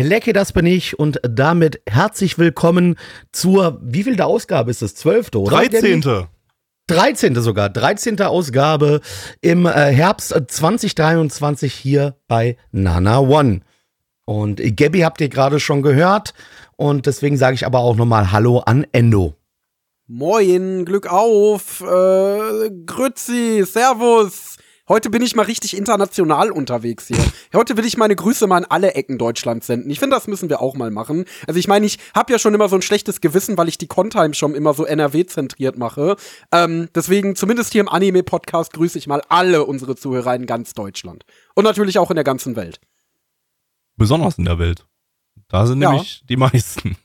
Belecke, das bin ich und damit herzlich willkommen zur, wie viel der Ausgabe ist es? Zwölfte, oder? 13. 13. sogar, 13. Ausgabe im äh, Herbst 2023 hier bei Nana One. Und Gabby habt ihr gerade schon gehört und deswegen sage ich aber auch nochmal Hallo an Endo. Moin, Glück auf, äh, Grützi, Servus. Heute bin ich mal richtig international unterwegs hier. Heute will ich meine Grüße mal an alle Ecken Deutschlands senden. Ich finde, das müssen wir auch mal machen. Also ich meine, ich habe ja schon immer so ein schlechtes Gewissen, weil ich die Contime schon immer so NRW-zentriert mache. Ähm, deswegen, zumindest hier im Anime-Podcast, grüße ich mal alle unsere Zuhörer in ganz Deutschland. Und natürlich auch in der ganzen Welt. Besonders in der Welt. Da sind Ja. nämlich die meisten.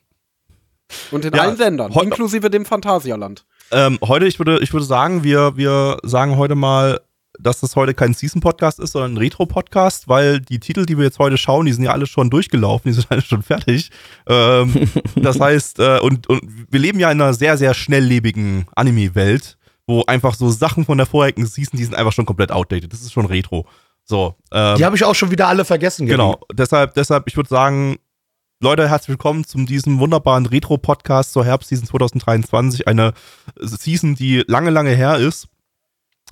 Und in Ja, allen Ländern, inklusive dem Phantasialand. Ähm, heute, ich würde, ich würde sagen, wir, wir sagen heute mal, dass das heute kein Season-Podcast ist, sondern ein Retro-Podcast, weil die Titel, die wir jetzt heute schauen, die sind ja alle schon durchgelaufen, die sind alle schon fertig. Ähm, das heißt, äh, und, und wir leben ja in einer sehr, sehr schnelllebigen Anime-Welt, wo einfach so Sachen von der vorherigen Season, die sind einfach schon komplett outdated. Das ist schon Retro. So, ähm, Die habe ich auch schon wieder alle vergessen. Genau, deshalb, deshalb, ich würde sagen, Leute, herzlich willkommen zu diesem wunderbaren Retro-Podcast zur Herbstseason 2023. Eine Season, die lange, lange her ist.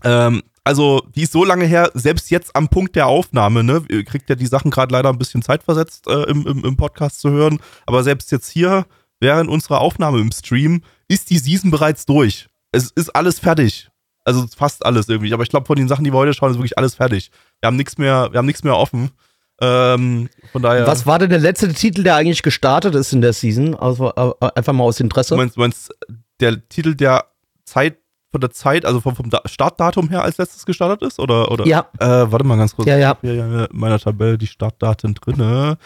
Ähm, also, die ist so lange her, selbst jetzt am Punkt der Aufnahme, ne? Ihr kriegt ja die Sachen gerade leider ein bisschen zeitversetzt äh, im, im, im Podcast zu hören. Aber selbst jetzt hier, während unserer Aufnahme im Stream, ist die Season bereits durch. Es ist alles fertig. Also fast alles irgendwie. Aber ich glaube, von den Sachen, die wir heute schauen, ist wirklich alles fertig. Wir haben nichts mehr, wir haben nichts mehr offen. Ähm, von daher. Was war denn der letzte Titel, der eigentlich gestartet ist in der Season? Also äh, einfach mal aus Interesse. Du meinst, du meinst der Titel der Zeit von der Zeit, also vom, vom Da- Startdatum her als letztes gestartet ist? Oder, oder? Ja. Äh, warte mal ganz kurz. Ja, ja. Ich hab hier ja in meiner Tabelle die Startdaten drinne.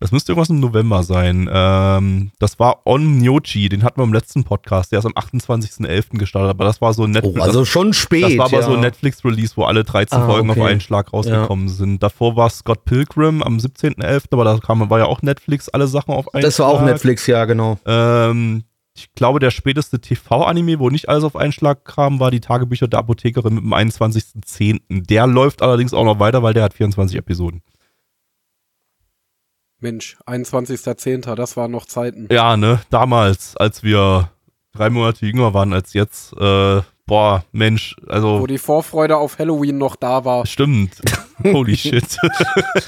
Das müsste irgendwas im November sein. Ähm, das war On Nyochi, den hatten wir im letzten Podcast. Der ist am 28.11. gestartet, aber das war so ein Oh, Netflix. also schon spät. das war aber ja. so ein Netflix-Release, wo alle 13 Ah, Folgen okay. auf einen Schlag rausgekommen sind. Davor war Scott Pilgrim am 17.11., aber da kam, war ja auch Netflix, alle Sachen auf einen Das war auch Schlag. Netflix, ja, genau. Ähm, ich glaube, der späteste TV-Anime, wo nicht alles auf einen Schlag kam, war die Tagebücher der Apothekerin mit dem 21.10. Der läuft allerdings auch noch weiter, weil der hat 24 Episoden. Mensch, 21.10., das waren noch Zeiten. Ja, ne, damals, als wir drei Monate jünger waren als jetzt, äh, boah, Mensch, Wo also, die Vorfreude auf Halloween noch da war. stimmt. Holy shit.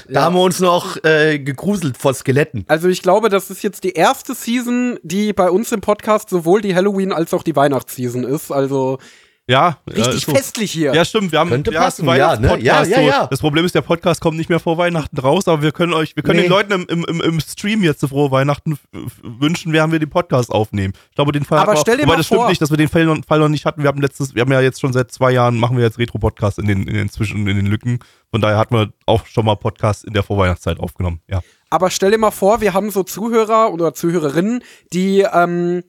Da haben wir uns noch äh, gegruselt vor Skeletten. Also ich glaube, das ist jetzt die erste Season, die bei uns im Podcast sowohl die Halloween als auch die Weihnachtsseason ist. Also ja, ja, richtig so. festlich hier. Ja, stimmt. Wir haben, Könnte wir haben passen, einen ja, ne? Ja, ja, ja. Das Problem ist, der Podcast kommt nicht mehr vor Weihnachten raus, aber wir können euch, wir können Nee. den Leuten im, im, im, im Stream jetzt zu frohe Weihnachten wünschen, während wir den Podcast aufnehmen. Ich glaube, den Fall Aber stell dir wobei mal das stimmt vor- nicht, dass wir den Fall noch, Fall noch nicht hatten. Wir haben letztes, wir haben ja jetzt schon seit zwei Jahren machen wir jetzt Retro-Podcast in den, in den Zwischen, in den Lücken. Von daher hatten wir auch schon mal Podcasts in der Vorweihnachtszeit aufgenommen. Ja. Aber stell dir mal vor, wir haben so Zuhörer oder Zuhörerinnen, die ähm,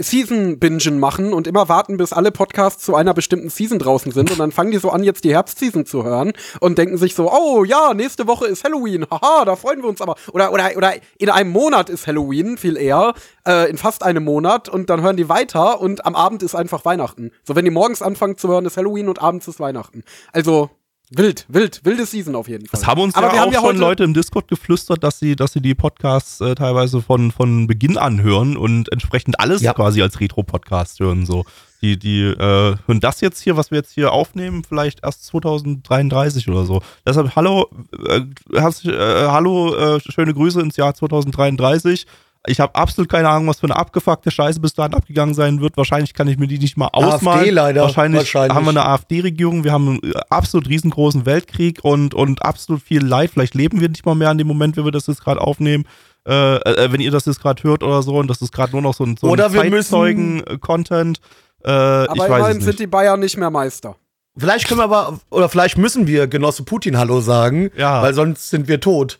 Season-Bingen machen und immer warten, bis alle Podcasts zu einer bestimmten Season draußen sind. Und dann fangen die so an, jetzt die Herbstseason zu hören und denken sich so, oh ja, nächste Woche ist Halloween, haha, da freuen wir uns aber. Oder, oder, oder in einem Monat ist Halloween, viel eher, äh, in fast einem Monat und dann hören die weiter und am Abend ist einfach Weihnachten. So, wenn die morgens anfangen zu hören, ist Halloween und abends ist Weihnachten. Also, wild, wild, wilde Season auf jeden Fall. Es haben uns Aber ja wir auch haben ja schon Leute im Discord geflüstert, dass sie, dass sie die Podcasts äh, teilweise von, von Beginn an hören und entsprechend alles Ja. quasi als Retro-Podcast hören. So. Die, die äh, hören das jetzt hier, was wir jetzt hier aufnehmen, vielleicht erst 2033 oder so. Deshalb hallo, äh, herzlich, äh, hallo, äh, schöne Grüße ins Jahr 2033. Ich habe absolut keine Ahnung, was für eine abgefuckte Scheiße bis dahin abgegangen sein wird. Wahrscheinlich kann ich mir die nicht mal ausmalen. AfD leider, Wahrscheinlich, wahrscheinlich. haben wir eine AfD-Regierung, wir haben einen äh, absolut riesengroßen Weltkrieg und, und absolut viel Leid. Vielleicht leben wir nicht mal mehr an dem Moment, wenn wir das jetzt gerade aufnehmen. Äh, äh, wenn ihr das jetzt gerade hört oder so und das ist gerade nur noch so ein, so Oder ein Zeitzeugen-Content. Äh, Aber immerhin sind die Bayern nicht mehr Meister. Vielleicht können wir aber, oder vielleicht müssen wir Genosse Putin Hallo sagen, Ja. weil sonst sind wir tot.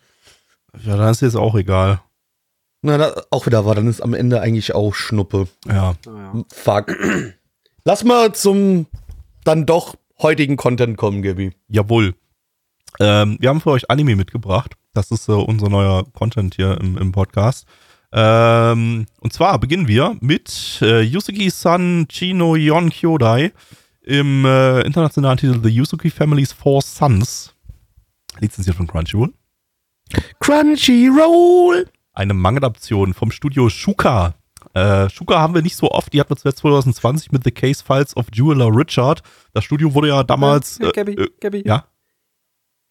Ja, dann ist jetzt auch egal. Na, da, auch wieder war, dann ist am Ende eigentlich auch Schnuppe. Ja. Naja. Fuck. Lass mal zum dann doch heutigen Content kommen, Gabi. Jawohl. Ähm, wir haben für euch Anime mitgebracht. Das ist äh, unser neuer Content hier im, im Podcast. Ähm, und zwar beginnen wir mit äh, Yusuke-san Chino Yon Kyodai im äh, internationalen Titel The Yusuke Family's Four Sons. Lizenziert von Crunchyroll. Crunchyroll. Eine Manga-Adaption vom Studio Shuka. Äh, Shuka haben wir nicht so oft. Die hatten wir zuletzt 2020 mit The Case Files of Jeweler Richard. Das Studio wurde ja damals. Äh, Gabby, äh, Gabby. ja.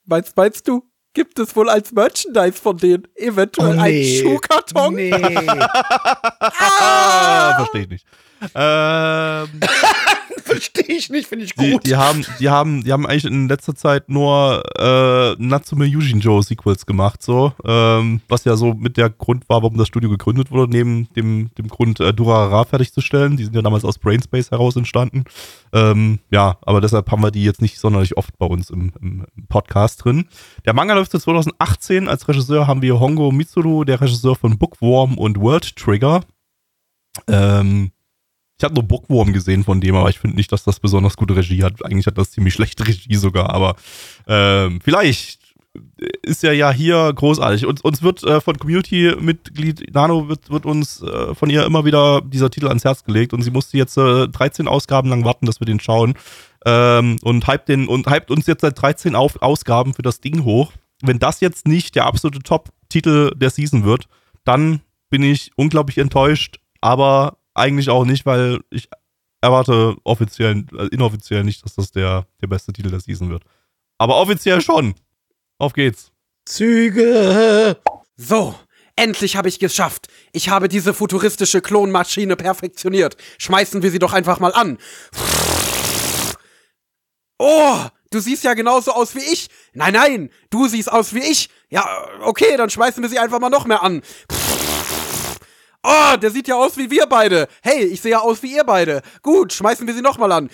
Meinst, meinst du, gibt es wohl als Merchandise von denen eventuell einen Schuhkarton? Oh, Nee. Ah, verstehe ich nicht. Ähm, Verstehe ich nicht, finde ich die, gut. die, haben, die, haben, die haben eigentlich in letzter Zeit nur äh, Natsume Yujinjo Sequels gemacht, so. Ähm, was ja so mit der Grund war, warum das Studio gegründet wurde, neben dem, dem Grund, äh, Durarara fertigzustellen. Die sind ja damals aus Brainspace heraus entstanden. Ähm, ja, aber deshalb haben wir die jetzt nicht sonderlich oft bei uns im, im, im Podcast drin. Der Manga läuft seit 2018. Als Regisseur haben wir Hongo Mitsuru, der Regisseur von Bookworm und World Trigger. Ähm, ich habe nur Bookworm gesehen von dem, aber ich finde nicht, dass das besonders gute Regie hat. Eigentlich hat das ziemlich schlechte Regie sogar, aber ähm, vielleicht ist er ja hier großartig. Uns, uns wird äh, von Community-Mitglied Nano wird, wird uns äh, von ihr immer wieder dieser Titel ans Herz gelegt und sie musste jetzt äh, 13 Ausgaben lang warten, dass wir den schauen. Ähm, und hypt den und hypt uns jetzt seit 13 Auf Ausgaben für das Ding hoch. Wenn das jetzt nicht der absolute Top-Titel der Season wird, dann bin ich unglaublich enttäuscht, aber eigentlich auch nicht, weil ich erwarte offiziell, äh, inoffiziell nicht, dass das der, der beste Titel der Season wird. Aber offiziell schon. Auf geht's. Züge. So, endlich habe ich geschafft. Ich habe diese futuristische Klonmaschine perfektioniert. Schmeißen wir sie doch einfach mal an. Oh, du siehst ja genauso aus wie ich. Nein, nein, du siehst aus wie ich. Ja, okay, dann schmeißen wir sie einfach mal noch mehr an. Oh, der sieht ja aus wie wir beide. Hey, ich sehe ja aus wie ihr beide. Gut, schmeißen wir sie noch mal an.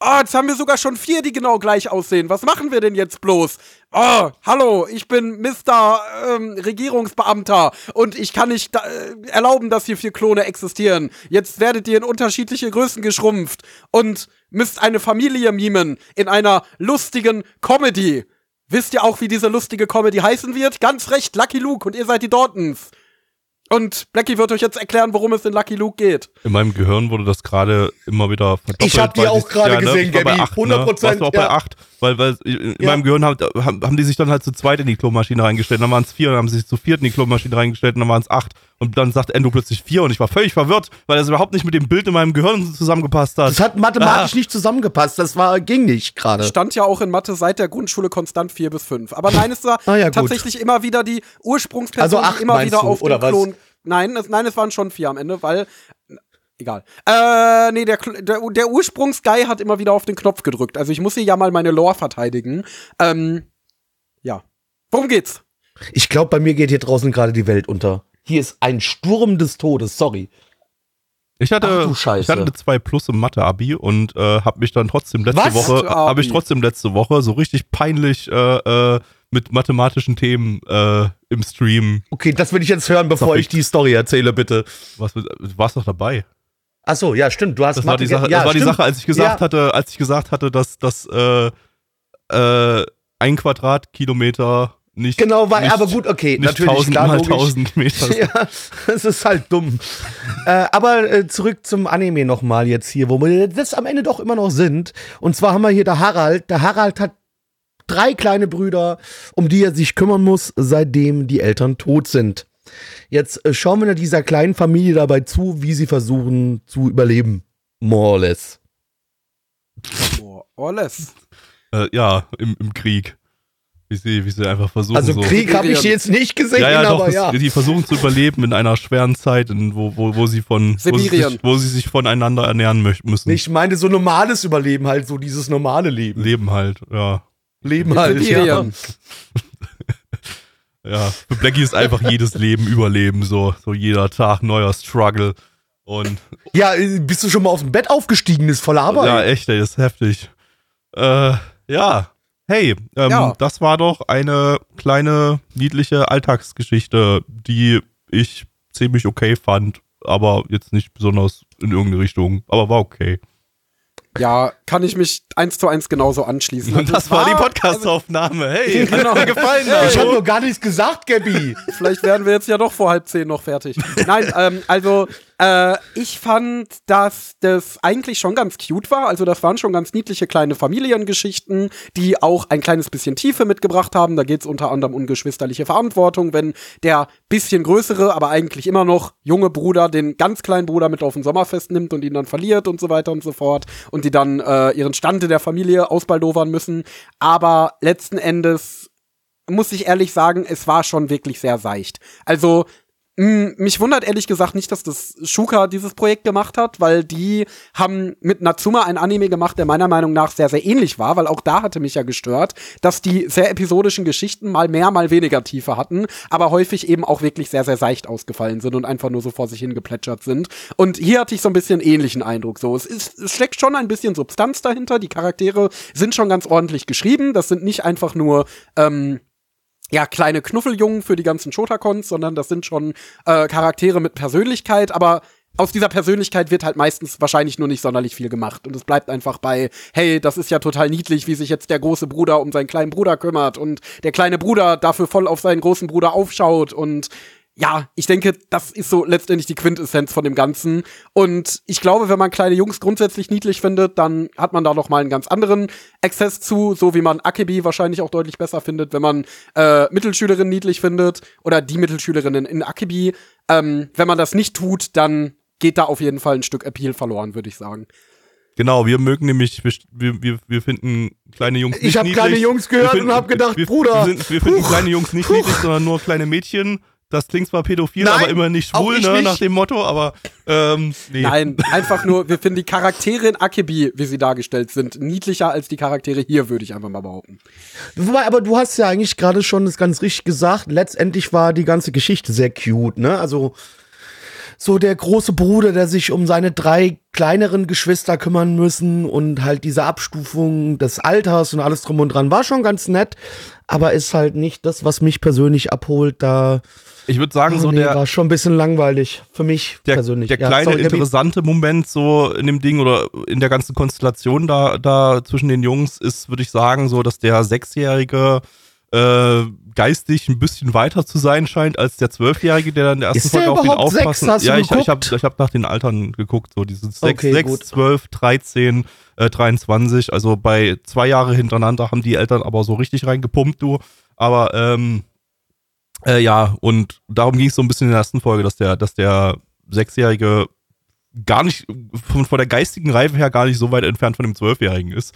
Oh, jetzt haben wir sogar schon vier, die genau gleich aussehen. Was machen wir denn jetzt bloß? Oh, hallo, ich bin Mr. Ähm, Regierungsbeamter und ich kann nicht da, äh, erlauben, dass hier vier Klone existieren. Jetzt werdet ihr in unterschiedliche Größen geschrumpft und müsst eine Familie mimen in einer lustigen Comedy. Wisst ihr auch, wie diese lustige Comedy heißen wird? Ganz recht, Lucky Luke und ihr seid die Dortons. Und Blackie wird euch jetzt erklären, worum es in Lucky Luke geht. In meinem Gehirn wurde das gerade immer wieder verdoppelt. Ich hab die auch gerade ne? gesehen, bei Gabby. acht, 100%, Ne? Warst du auch ja. bei 8, weil, weil in Ja. meinem Gehirn haben, haben, haben die sich dann halt zu zweit in die Klomaschine reingestellt, dann waren es vier, dann haben sie sich zu viert in die Klomaschine reingestellt und dann waren es acht. Und dann sagt Endo plötzlich vier und ich war völlig verwirrt, weil das überhaupt nicht mit dem Bild in meinem Gehirn zusammengepasst hat. Das hat mathematisch nicht zusammengepasst. Das war, ging nicht gerade. Stand ja auch in Mathe seit der Grundschule konstant vier bis fünf. Aber nein, es war Ah ja, tatsächlich immer wieder die Ursprungsperson, Also acht die immer wieder du, auf den was? Klon. Nein, es, nein, es waren schon vier am Ende, weil. Egal. Äh, nee, der, der, der Ursprungsguy hat immer wieder auf den Knopf gedrückt. Also ich muss hier ja mal meine Lore verteidigen. Ähm, ja. Worum geht's? Ich glaube, bei mir geht hier draußen gerade die Welt unter. Hier ist ein Sturm des Todes, sorry. Ich hatte, Ach du ich hatte eine 2 Plus im Mathe-Abi und äh, habe mich dann trotzdem letzte Was? Woche, Mathe-Abi. habe ich trotzdem letzte Woche so richtig peinlich äh, äh, mit mathematischen Themen äh, im Stream. Okay, das will ich jetzt hören, bevor Sorry. ich die Story erzähle, bitte. Was, du warst doch dabei. Ach so, ja, stimmt. Du hast Das war die Sache, ja, das war die stimmt. Sache, als ich gesagt Ja. hatte, als ich gesagt hatte, dass das äh, äh, ein Quadratkilometer nicht Genau, war nicht, aber gut, okay, natürlich, 1000 klar, mal logisch. 1000 Meter. Ja, das ist halt dumm. äh, aber äh, zurück zum Anime nochmal jetzt hier, wo wir das am Ende doch immer noch sind. Und zwar haben wir hier der Harald. Der Harald hat drei kleine Brüder, um die er sich kümmern muss, seitdem die Eltern tot sind. Jetzt äh, schauen wir dieser kleinen Familie dabei zu, wie sie versuchen zu überleben. More or less. Oh, alles. Äh, ja, im, im Krieg. Wie sie, wie sie einfach versuchen. Also so. Krieg habe ich jetzt nicht gesehen, Ja, ja, doch, aber es, ja. die versuchen zu überleben in einer schweren Zeit, in, wo, wo, wo sie von wo sie, Sibirien. sich, wo sie sich voneinander ernähren müssen. Ich meine so normales Überleben halt, so dieses normale Leben. Leben halt, ja. Leben halt. Sibirien. Ja, für Blackie ist einfach jedes Leben Überleben, so, so jeder Tag neuer Struggle. Und Ja, bist du schon mal aus dem Bett aufgestiegen? Ist voller Arbeit. ja, echt, ey, ist heftig. Äh, ja. Hey, ähm, Ja. das war doch eine kleine, niedliche Alltagsgeschichte, die ich ziemlich okay fand, aber jetzt nicht besonders in irgendeine Richtung, aber war okay. Ja, kann ich mich eins zu eins genauso anschließen. Und Also das es war die Podcast-Aufnahme. Hey, hat Genau. dir gefallen, Ich habe noch gar nichts gesagt, Gabby. Vielleicht werden wir jetzt ja doch vor halb zehn noch fertig. Nein, ähm, also äh, ich fand, dass das eigentlich schon ganz cute war. Also das waren schon ganz niedliche kleine Familiengeschichten, die auch ein kleines bisschen Tiefe mitgebracht haben. Da geht es unter anderem um geschwisterliche Verantwortung, wenn der bisschen größere, aber eigentlich immer noch junge Bruder den ganz kleinen Bruder mit auf ein Sommerfest nimmt und ihn dann verliert und so weiter und so fort. Und die dann äh, ihren Stand in der Familie ausbaldowern müssen. Aber letzten Endes muss ich ehrlich sagen, es war schon wirklich sehr seicht. Also, mich wundert ehrlich gesagt nicht, dass das Shuka dieses Projekt gemacht hat, weil die haben mit Natsuma ein Anime gemacht, der meiner Meinung nach sehr, sehr ähnlich war, weil auch da hatte mich ja gestört, dass die sehr episodischen Geschichten mal mehr, mal weniger Tiefe hatten, aber häufig eben auch wirklich sehr, sehr seicht ausgefallen sind und einfach nur so vor sich hingeplätschert sind. Und hier hatte ich so ein bisschen ähnlichen Eindruck. So, es, ist, es steckt schon ein bisschen Substanz dahinter. Die Charaktere sind schon ganz ordentlich geschrieben. Das sind nicht einfach nur ähm, ja, kleine Knuffeljungen für die ganzen Shotakons, sondern das sind schon äh, Charaktere mit Persönlichkeit, aber aus dieser Persönlichkeit wird halt meistens wahrscheinlich nur nicht sonderlich viel gemacht. Und es bleibt einfach bei, hey, das ist ja total niedlich, wie sich jetzt der große Bruder um seinen kleinen Bruder kümmert und der kleine Bruder dafür voll auf seinen großen Bruder aufschaut und ja, ich denke, das ist so letztendlich die Quintessenz von dem Ganzen. Und ich glaube, wenn man kleine Jungs grundsätzlich niedlich findet, dann hat man da noch mal einen ganz anderen Access zu, so wie man Akebi wahrscheinlich auch deutlich besser findet, wenn man äh, Mittelschülerinnen niedlich findet oder die Mittelschülerinnen in Akebi. Ähm, wenn man das nicht tut, dann geht da auf jeden Fall ein Stück Appeal verloren, würde ich sagen. Genau, wir mögen nämlich, wir, wir, wir finden kleine Jungs nicht Ich hab niedlich. kleine Jungs gehört finden- und hab gedacht, wir, Bruder, Wir, sind, wir finden huch, kleine Jungs nicht huch. niedlich, sondern nur kleine Mädchen. Das klingt zwar pädophil, Nein, aber immer nicht schwul, ne, nicht. nach dem Motto, aber ähm, nee. Nein, einfach nur, wir finden die Charaktere in Akebi, wie sie dargestellt sind, niedlicher als die Charaktere hier, würde ich einfach mal behaupten. Wobei, aber du hast ja eigentlich gerade schon das ganz richtig gesagt. Letztendlich war die ganze Geschichte sehr cute, ne? Also so der große Bruder, der sich um seine drei kleineren Geschwister kümmern müssen und halt diese Abstufung des Alters und alles drum und dran war schon ganz nett, aber ist halt nicht das, was mich persönlich abholt. Da Ich würde sagen, oh, so nee, der, war schon ein bisschen langweilig für mich der, persönlich. der Ja, kleine sorry, interessante Moment so in dem Ding oder in der ganzen Konstellation da, da zwischen den Jungs ist, würde ich sagen, so, dass der Sechsjährige äh, geistig ein bisschen weiter zu sein scheint als der Zwölfjährige, der dann in der ersten Ist Folge auf ihn sechs? du ja, ich, ich habe ich hab nach den Altern geguckt, so diese sechs, Okay, sechs. 12, 13, äh, 23. Also bei zwei Jahre hintereinander haben die Eltern aber so richtig reingepumpt, du. Aber ähm, äh, ja, und darum ging es so ein bisschen in der ersten Folge, dass der, dass der Sechsjährige gar nicht, von, von der geistigen Reife her gar nicht so weit entfernt von dem Zwölfjährigen ist.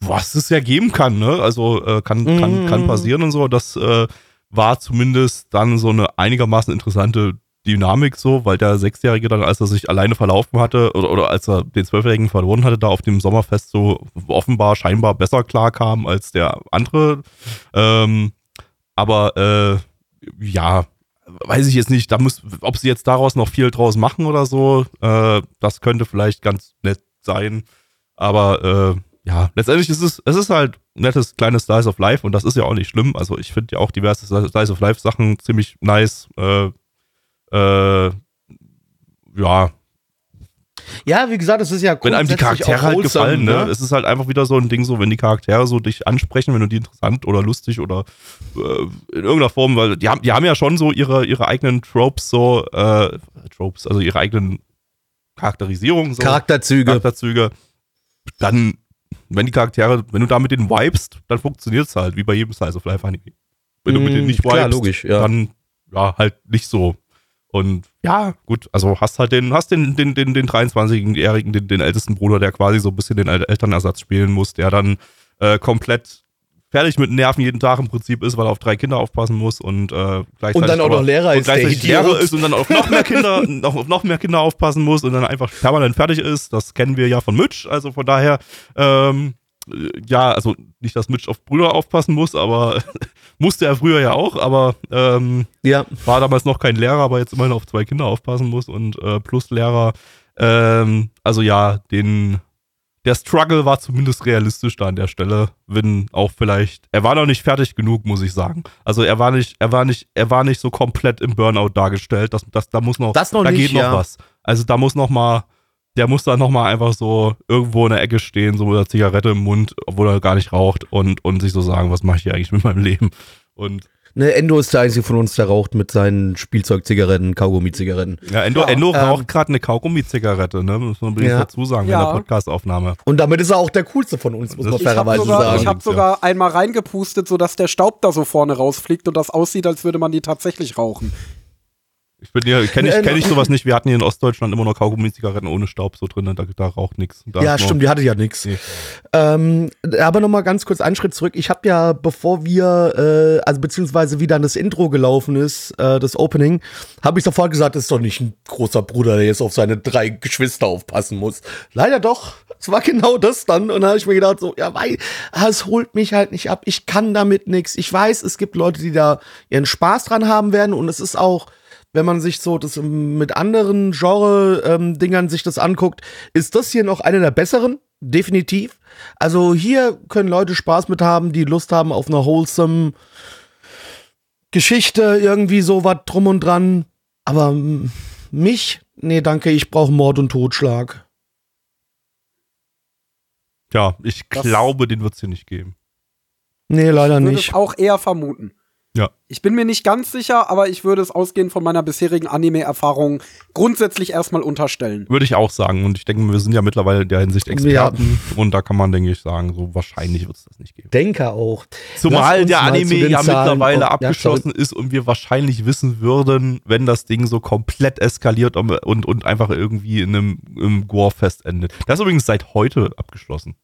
Was es ja geben kann, ne? Also äh, kann, kann, Mhm. kann passieren und so. Das äh, war zumindest dann so eine einigermaßen interessante Dynamik so, weil der Sechsjährige dann, als er sich alleine verlaufen hatte oder, oder als er den Zwölfjährigen verloren hatte, da auf dem Sommerfest so offenbar scheinbar besser klarkam als der andere. Ähm, aber äh, ja, weiß ich jetzt nicht, da muss, ob sie jetzt daraus noch viel draus machen oder so, äh, das könnte vielleicht ganz nett sein. Aber äh, ja, letztendlich ist es, es ist halt ein nettes kleines Slice of Life und das ist ja auch nicht schlimm. Also ich finde ja auch diverse Slice of Life Sachen ziemlich nice. Äh, äh, ja, Ja, wie gesagt, es ist ja wenn einem die Charaktere halt gefallen, ne? Es ist halt einfach wieder so ein Ding, so wenn die Charaktere so dich ansprechen, wenn du die interessant oder lustig oder äh, in irgendeiner Form, weil die haben, die haben ja schon so ihre, ihre eigenen Tropes, so, äh, Tropes, also ihre eigenen Charakterisierungen, so Charakterzüge. Charakterzüge, dann, wenn die Charaktere, wenn du da mit denen vibest, dann funktioniert es halt, wie bei jedem Size of Life Anime. Wenn du mit denen nicht Mm, klar, vibest, logisch, ja. dann ja, halt nicht so. Und ja, gut, also hast halt den, hast den, den, den, den 23-Jährigen, den, den ältesten Bruder, der quasi so ein bisschen den El- Elternersatz spielen muss, der dann äh, komplett fertig mit Nerven jeden Tag im Prinzip ist, weil er auf drei Kinder aufpassen muss und äh, gleichzeitig Und dann auch aber- noch Lehrer ist, gleichzeitig. Lehrer ist und dann auf noch mehr Kinder, noch, auf noch mehr Kinder aufpassen muss und dann einfach permanent fertig ist. Das kennen wir ja von Mitch, also von daher, ähm, äh, ja, also nicht, dass Mitch auf Brüder aufpassen muss, aber musste er früher ja auch, aber ähm, Ja. war damals noch kein Lehrer, aber jetzt immerhin auf zwei Kinder aufpassen muss und äh, plus Lehrer. Ähm, also ja, den der Struggle war zumindest realistisch da an der Stelle, wenn auch vielleicht er war noch nicht fertig genug, muss ich sagen. Also er war nicht, er war nicht, er war nicht so komplett im Burnout dargestellt. Das, das, da muss noch, Das noch da nicht, geht noch ja. was. Also da muss noch mal, der muss da noch mal einfach so irgendwo in der Ecke stehen, so mit einer Zigarette im Mund, obwohl er gar nicht raucht und und sich so sagen, was mache ich hier eigentlich mit meinem Leben? Und Ne, Endo ist der einzige von uns, der raucht mit seinen Spielzeugzigaretten, Kaugummi-Zigaretten. Ja, Endo, Ja, Endo ähm, raucht gerade eine Kaugummi-Zigarette, ne? Muss man Ja. dazu sagen, Ja. in der Podcast-Aufnahme. Und damit ist er auch der coolste von uns, muss Das- man habe fairerweise sogar, sagen. ich hab sogar einmal reingepustet, sodass der Staub da so vorne rausfliegt und das aussieht, als würde man die tatsächlich rauchen. Ich bin hier, kenne ich, kenn ich sowas nicht. Wir hatten hier in Ostdeutschland immer noch Kaugummi-Zigaretten ohne Staub so drin, da, da raucht nichts. ja, stimmt, die hatte ja nichts. Nee. Ähm, aber nochmal ganz kurz einen Schritt zurück. Ich habe ja, bevor wir, äh, also beziehungsweise wie dann das Intro gelaufen ist, äh, das Opening, habe ich sofort gesagt, das ist doch nicht ein großer Bruder, der jetzt auf seine drei Geschwister aufpassen muss. Leider doch. Es war genau das dann. Und da habe ich mir gedacht, so, ja, weil, es holt mich halt nicht ab. Ich kann damit nichts. Ich weiß, es gibt Leute, die da ihren Spaß dran haben werden. Und es ist auch, wenn man sich so das mit anderen Genre-Dingern sich das anguckt, ist das hier noch eine der besseren, definitiv. Also hier können Leute Spaß mit haben, die Lust haben auf eine wholesome Geschichte, irgendwie so was drum und dran. Aber mich, nee, danke, ich brauche Mord und Totschlag. Ja, ich Das- glaube, den wird es hier nicht geben. Nee, leider Ich würde nicht. es auch eher vermuten. Ja. Ich bin mir nicht ganz sicher, aber ich würde es ausgehend von meiner bisherigen Anime-Erfahrung grundsätzlich erstmal unterstellen. Würde ich auch sagen. Und ich denke, wir sind ja mittlerweile in der Hinsicht Experten. Und da kann man, denke ich, sagen, so wahrscheinlich wird es das nicht geben. Denke auch. Zumal der zu Anime den ja Zahlen mittlerweile auf- ja, abgeschlossen ist und wir wahrscheinlich wissen würden, wenn das Ding so komplett eskaliert und, und, und einfach irgendwie in einem Gore-Fest endet. Das ist übrigens seit heute abgeschlossen.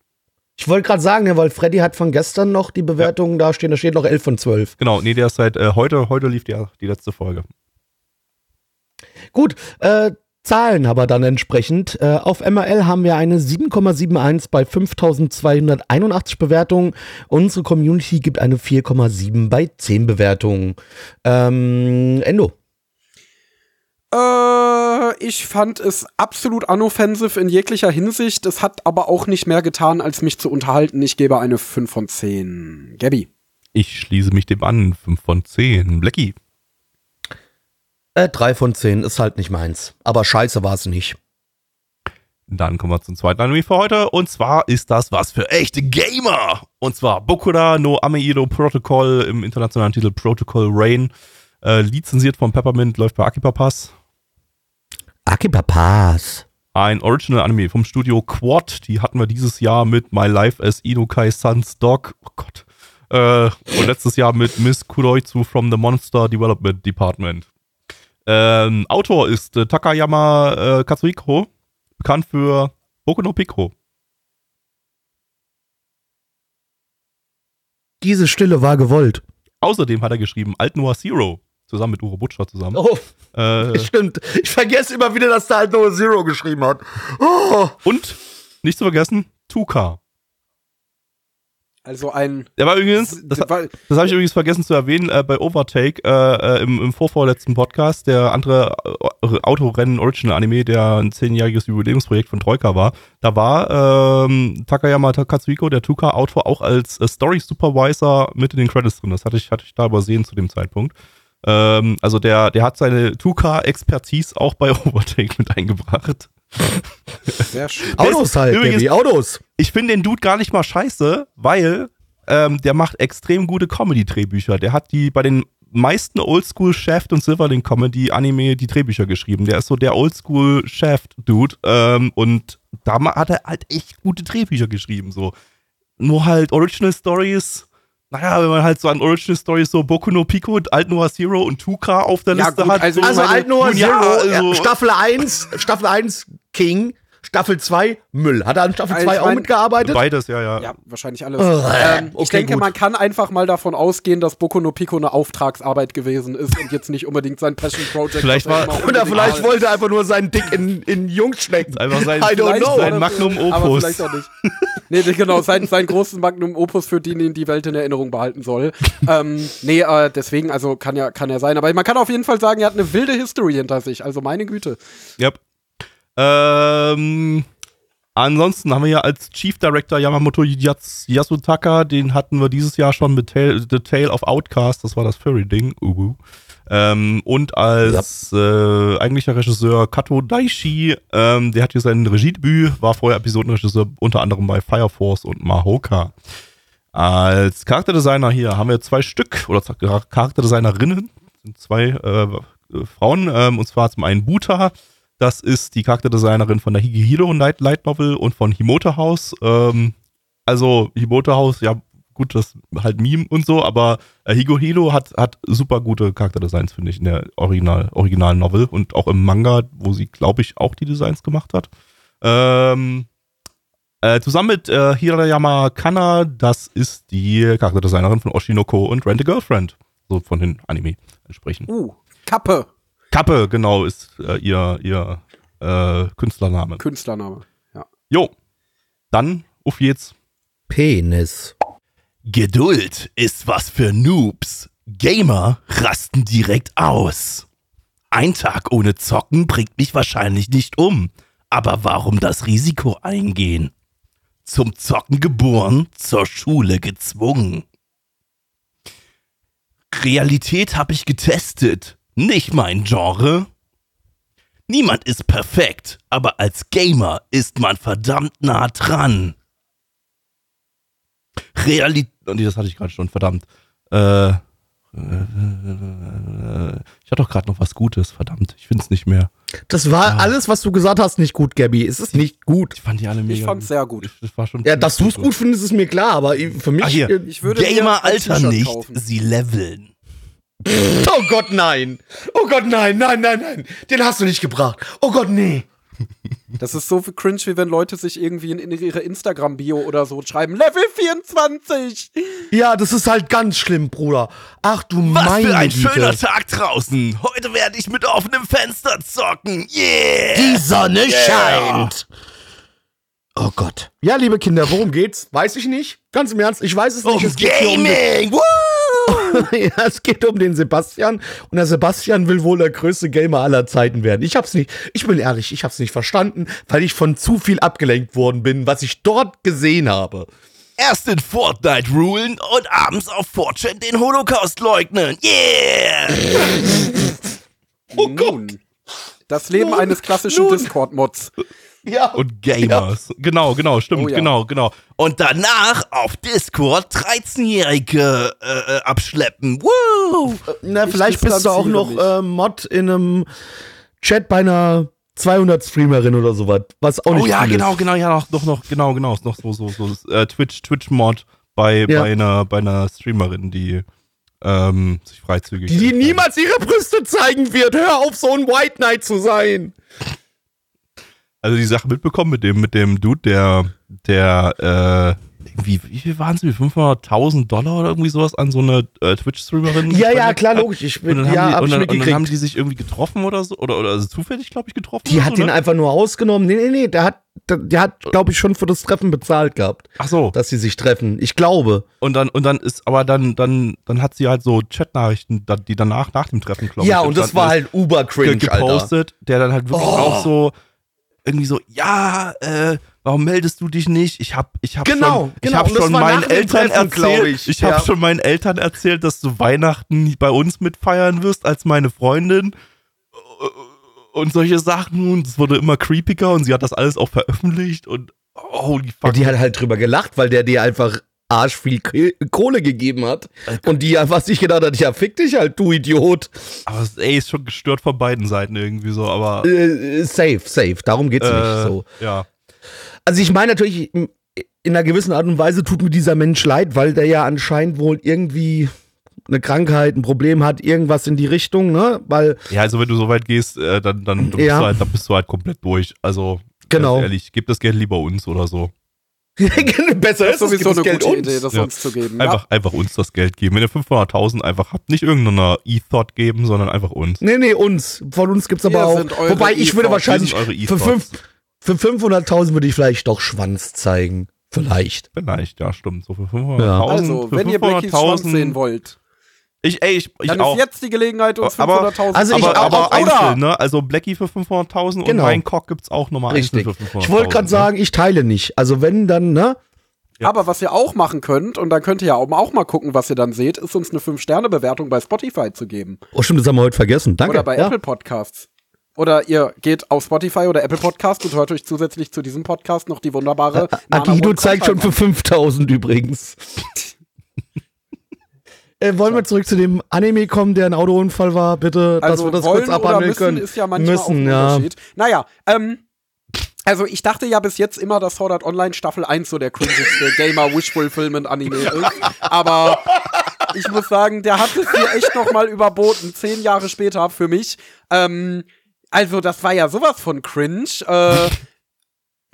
Ich wollte gerade sagen, ja, weil Freddy hat von gestern noch die Bewertungen da stehen, da steht noch 11 von 12. Genau, nee, der ist seit äh, heute, heute lief die, die letzte Folge. Gut, äh, Zahlen aber dann entsprechend. Äh, auf MRL haben wir eine 7,71 bei 5281 Bewertungen. Unsere Community gibt eine 4,7 bei 10 Bewertungen. Ähm, Endo. Äh, ich fand es absolut unoffensive in jeglicher Hinsicht. Es hat aber auch nicht mehr getan, als mich zu unterhalten. Ich gebe eine 5 von 10. Gabby. Ich schließe mich dem an. 5 von 10. Blackie. Äh, 3 von 10 ist halt nicht meins. Aber scheiße war es nicht. Dann kommen wir zum zweiten Anime für heute. Und zwar ist das was für echte Gamer. Und zwar Bokura no Ameiro Protocol im internationalen Titel Protocol Rain. Äh, lizenziert von Peppermint, läuft bei Akipapas. Akipapas. Ein Original-Anime vom Studio Quad. Die hatten wir dieses Jahr mit My Life as Inukai Sun's Dog. Oh Gott. Äh, und letztes Jahr mit Miss Kuroitsu from the Monster Development Department. Ähm, Autor ist äh, Takayama äh, Katsuhiko, bekannt für Boku no Pico. Diese Stille war gewollt. Außerdem hat er geschrieben Alt Noah Zero, zusammen mit Uro Butcher zusammen. Oh, Äh, stimmt. Ich vergesse immer wieder, dass da halt nur Zero geschrieben hat. Oh. und nicht zu vergessen, Tuka. Also ein. Der war übrigens, das, Das habe ich übrigens vergessen zu erwähnen äh, bei Overtake äh, äh, im, im vorvorletzten Podcast. Der andere äh, Autorennen-Original-Anime, der ein zehnjähriges Jubiläumsprojekt von Troika war. Da war ähm, Takayama Katsuhiko, der Tuka-Autor, auch als äh, Story-Supervisor mit in den Credits drin. Das hatte ich, hatte ich da übersehen zu dem Zeitpunkt. Ähm, also der, der hat seine Tuka-Expertise auch bei Overtake mit eingebracht. sehr schön. Autos halt, übrigens- Baby, Autos. Ich finde den Dude gar nicht mal scheiße, weil ähm, der macht extrem gute Comedy-Drehbücher. Der hat die bei den meisten Oldschool Shaft und Silverlink Comedy Anime die Drehbücher geschrieben. Der ist so der Oldschool Shaft Dude ähm, und da hat er halt echt gute Drehbücher geschrieben so. Nur halt Original Stories. Naja, wenn man halt so an Original Stories so Boku no Pico, Alt Noah Zero und Tuka auf der Ja, Liste gut, hat. also so Also Alt Noah Zero, ja, also- Staffel 1, Staffel 1 King, Staffel 2, Müll. Hat er an Staffel Also 2 ich auch mein, mitgearbeitet? Beides, ja, ja. Ja, wahrscheinlich alles. Ugh, ähm, ich okay, denke, gut. man kann einfach mal davon ausgehen, dass Boku no Pico eine Auftragsarbeit gewesen ist und jetzt nicht unbedingt sein Passion Project. Vielleicht er war- Oder vielleicht mal- wollte er einfach nur seinen Dick in, in Jungs stecken. Einfach sein- I don't know. war Sein Magnum äh, Aber Opus. vielleicht auch nicht. Nee, nee, genau, sein, sein großes Magnum Opus, für den ihn die Welt in Erinnerung behalten soll. ähm, nee, äh, deswegen, also kann ja, kann ja sein. Aber man kann auf jeden Fall sagen, er hat eine wilde History hinter sich. Also meine Güte. Yep. Ähm, ansonsten haben wir ja als Chief Director Yamamoto Yats Yasutaka, den hatten wir dieses Jahr schon mit Tale, The Tale of Outcast, das war das Furry-Ding. Uhu. Ähm, und als äh, eigentlicher Regisseur Kato Daishi, ähm, der hat hier sein Regiedebüt, war vorher Episodenregisseur unter anderem bei Fire Force und Mahoka. Als Charakterdesigner hier haben wir zwei Stück, oder Charakterdesignerinnen, sind zwei äh, Frauen, ähm, und zwar zum einen Buta, das ist die Charakterdesignerin von der Higehiro Light, Light Novel und von Himoto House. Ähm, also Himoto House, ja gut, das ist halt Meme und so, aber äh, Higehiro hat, hat super gute Charakterdesigns, finde ich, in der Original, originalen Novel und auch im Manga, wo sie, glaube ich, auch die Designs gemacht hat. Ähm, äh, zusammen mit äh, Hirayama Kana, das ist die Charakterdesignerin von Oshinoko und Rent a Girlfriend. So von den Anime entsprechend. Uh, Kappe, Kappe, genau, ist äh, ihr, ihr äh, Künstlername. Künstlername. Ja. Jo, dann auf jetzt. Penis. Geduld ist was für Noobs. Gamer rasten direkt aus. Ein Tag ohne Zocken bringt mich wahrscheinlich nicht um. Aber warum das Risiko eingehen? Zum Zocken geboren, zur Schule gezwungen. Realität habe ich getestet. Nicht mein Genre. Niemand ist perfekt, aber als Gamer ist man verdammt nah dran. Realität. Oh, nee, das hatte ich gerade schon, verdammt. Äh, äh, äh, ich hatte doch gerade noch was Gutes, verdammt. Ich finde es nicht mehr. Das war alles, was du gesagt hast, nicht gut, Gabby. Es ist nicht gut. Ich fand die alle mega. Ich fand's sehr gut. Das war schon Ja, dass du es gut findest, ist mir klar, aber für mich. Ah, hier. äh, Ich würde Gamer T-Shirt nicht, kaufen. sie leveln. Oh Gott, nein. Oh Gott, nein, nein, nein, nein. Den hast du nicht gebracht. Oh Gott, nee. Das ist so viel cringe, wie wenn Leute sich irgendwie in, in ihre Instagram-Bio oder so schreiben, Level 24! Ja, das ist halt ganz schlimm, Bruder. Ach du Was meine für ein Güte. schöner Tag draußen. Heute werde ich mit offenem Fenster zocken. Yeah! Die Sonne scheint. Oh Gott. Ja, liebe Kinder, worum geht's? Weiß ich nicht. Ganz im Ernst, ich weiß es nicht. Um es geht hier um den- Gaming! Woo! ja, es geht um den Sebastian und der Sebastian will wohl der größte Gamer aller Zeiten werden. Ich hab's nicht, ich bin ehrlich, ich hab's nicht verstanden, weil ich von zu viel abgelenkt worden bin, was ich dort gesehen habe. Erst in Fortnite rulen und abends auf 4chan den Holocaust leugnen. Yeah! Oh Nun. Das Leben eines klassischen. Discord-Mods. Ja. Und Gamers. Genau, genau, stimmt, Oh ja. genau, genau. Und danach auf Discord 13-Jährige äh, äh, abschleppen. Woo! Na, vielleicht bist du auch noch äh, Mod in einem Chat bei einer 200 Streamerin oder sowas, was auch nicht Oh ja, cool genau, ist. genau, ja, noch, noch, noch genau, genau, ist noch so, so, so, äh, Twitch, Twitch-Mod bei, Ja. bei einer, bei einer Streamerin, die, ähm, sich freizügig. Die, die niemals ihre Brüste zeigen wird. Hör auf, so ein White Knight zu sein. Also die Sache mitbekommen mit dem, mit dem Dude, der, der, äh, irgendwie, wie viel waren es? 500.000 Dollar oder irgendwie sowas an so eine äh, Twitch-Streamerin? Ja, ja, klar, logisch. Ich Und bin, dann, haben ja, die, hab und, dann, und dann haben die sich irgendwie getroffen oder so, oder, oder also zufällig, glaube ich, getroffen. Die hat so, ihn ne? einfach nur ausgenommen. Nee, nee, nee, der hat, der, der hat, glaube ich, schon für das Treffen bezahlt gehabt, Ach so. dass sie sich treffen. Ich glaube. Und dann, und dann ist, aber dann, dann, dann hat sie halt so Chatnachrichten, die danach, nach dem Treffen, glaube Ja, ich, und das war halt uber cringe, ge- Alter. gepostet, der dann halt wirklich Oh. auch so, irgendwie so, ja, äh, warum meldest du dich nicht? Ich hab, ich hab Genau, schon, ich genau. hab schon meinen Eltern Treffen, erzählt, ich. ich, Ja. hab schon meinen Eltern erzählt, dass du Weihnachten bei uns mitfeiern wirst als meine Freundin und solche Sachen und es wurde immer creepiger und sie hat das alles auch veröffentlicht und holy Ja, fuck. die hat halt drüber gelacht, weil der dir einfach arsch viel Kohle gegeben hat. Und die einfach sich gedacht hat, ja, fick dich halt, du Idiot. aber es- ey, ist schon gestört von beiden Seiten irgendwie so, aber Äh, safe, safe. Darum geht's äh, nicht so. ja. Also ich meine natürlich, in einer gewissen Art und Weise tut mir dieser Mensch leid, weil der ja anscheinend wohl irgendwie eine Krankheit, ein Problem hat, irgendwas in die Richtung, ne? Weil, Ja, also wenn du so weit gehst, äh, dann, dann, dann, Ja. bist du halt, dann bist du halt komplett durch. Also, Genau. Ehrlich, gebt das Geld lieber uns oder so. Besser Das ist sowieso eine Geld gute uns. Idee, das Ja. uns zu geben. Einfach, einfach uns das Geld geben. Wenn ihr 500.000 einfach habt, nicht irgendeiner E-Thought geben, sondern einfach uns. Nee, nee, uns. Von uns gibt's aber Wir auch. Wobei ich würde wahrscheinlich eure für, E-Thoughts. fünf, für 500.000 würde ich vielleicht doch Schwanz zeigen. Vielleicht. Vielleicht, ja, stimmt. So für 500.000. Ja. Also, für wenn ihr Blackies Schwanz 500.000 sehen wollt, Ich, ey, ich, ich dann auch. ist jetzt die Gelegenheit, uns Aber- 500.000 Also ich aber, auch- aber auch- einzeln, ne? Also Blackie für 500.000 Genau. und mein Cock gibt's auch nochmal einzeln für 500.000. Ich wollte gerade ne? sagen, ich teile nicht. Also wenn dann, ne? Ja. Aber was ihr auch machen könnt, und dann könnt ihr ja auch auch mal gucken, was ihr dann seht, ist uns eine 5-Sterne-Bewertung bei Spotify zu geben. Oh stimmt, das haben wir heute vergessen. Danke. Oder bei ja. Apple Podcasts. Oder ihr geht auf Spotify oder Apple Podcast und hört euch zusätzlich zu diesem Podcast noch die wunderbare Nana Akido zeigt schon für 5000 übrigens. Äh, wollen wir zurück zu dem Anime kommen, der ein Autounfall war, bitte, dass Also wir das kurz oder abhandeln müssen können. ist ja manchmal auch müssen, ein ja. Unterschied. Naja, ähm, also ich dachte ja bis jetzt immer, dass Sword Art Online Staffel 1 so der cringeste Gamer Wish Fulfillment Anime ist. Aber ich muss sagen, der hat es hier echt noch mal überboten, zehn Jahre später für mich. Ähm, also das war ja sowas von cringe. Äh,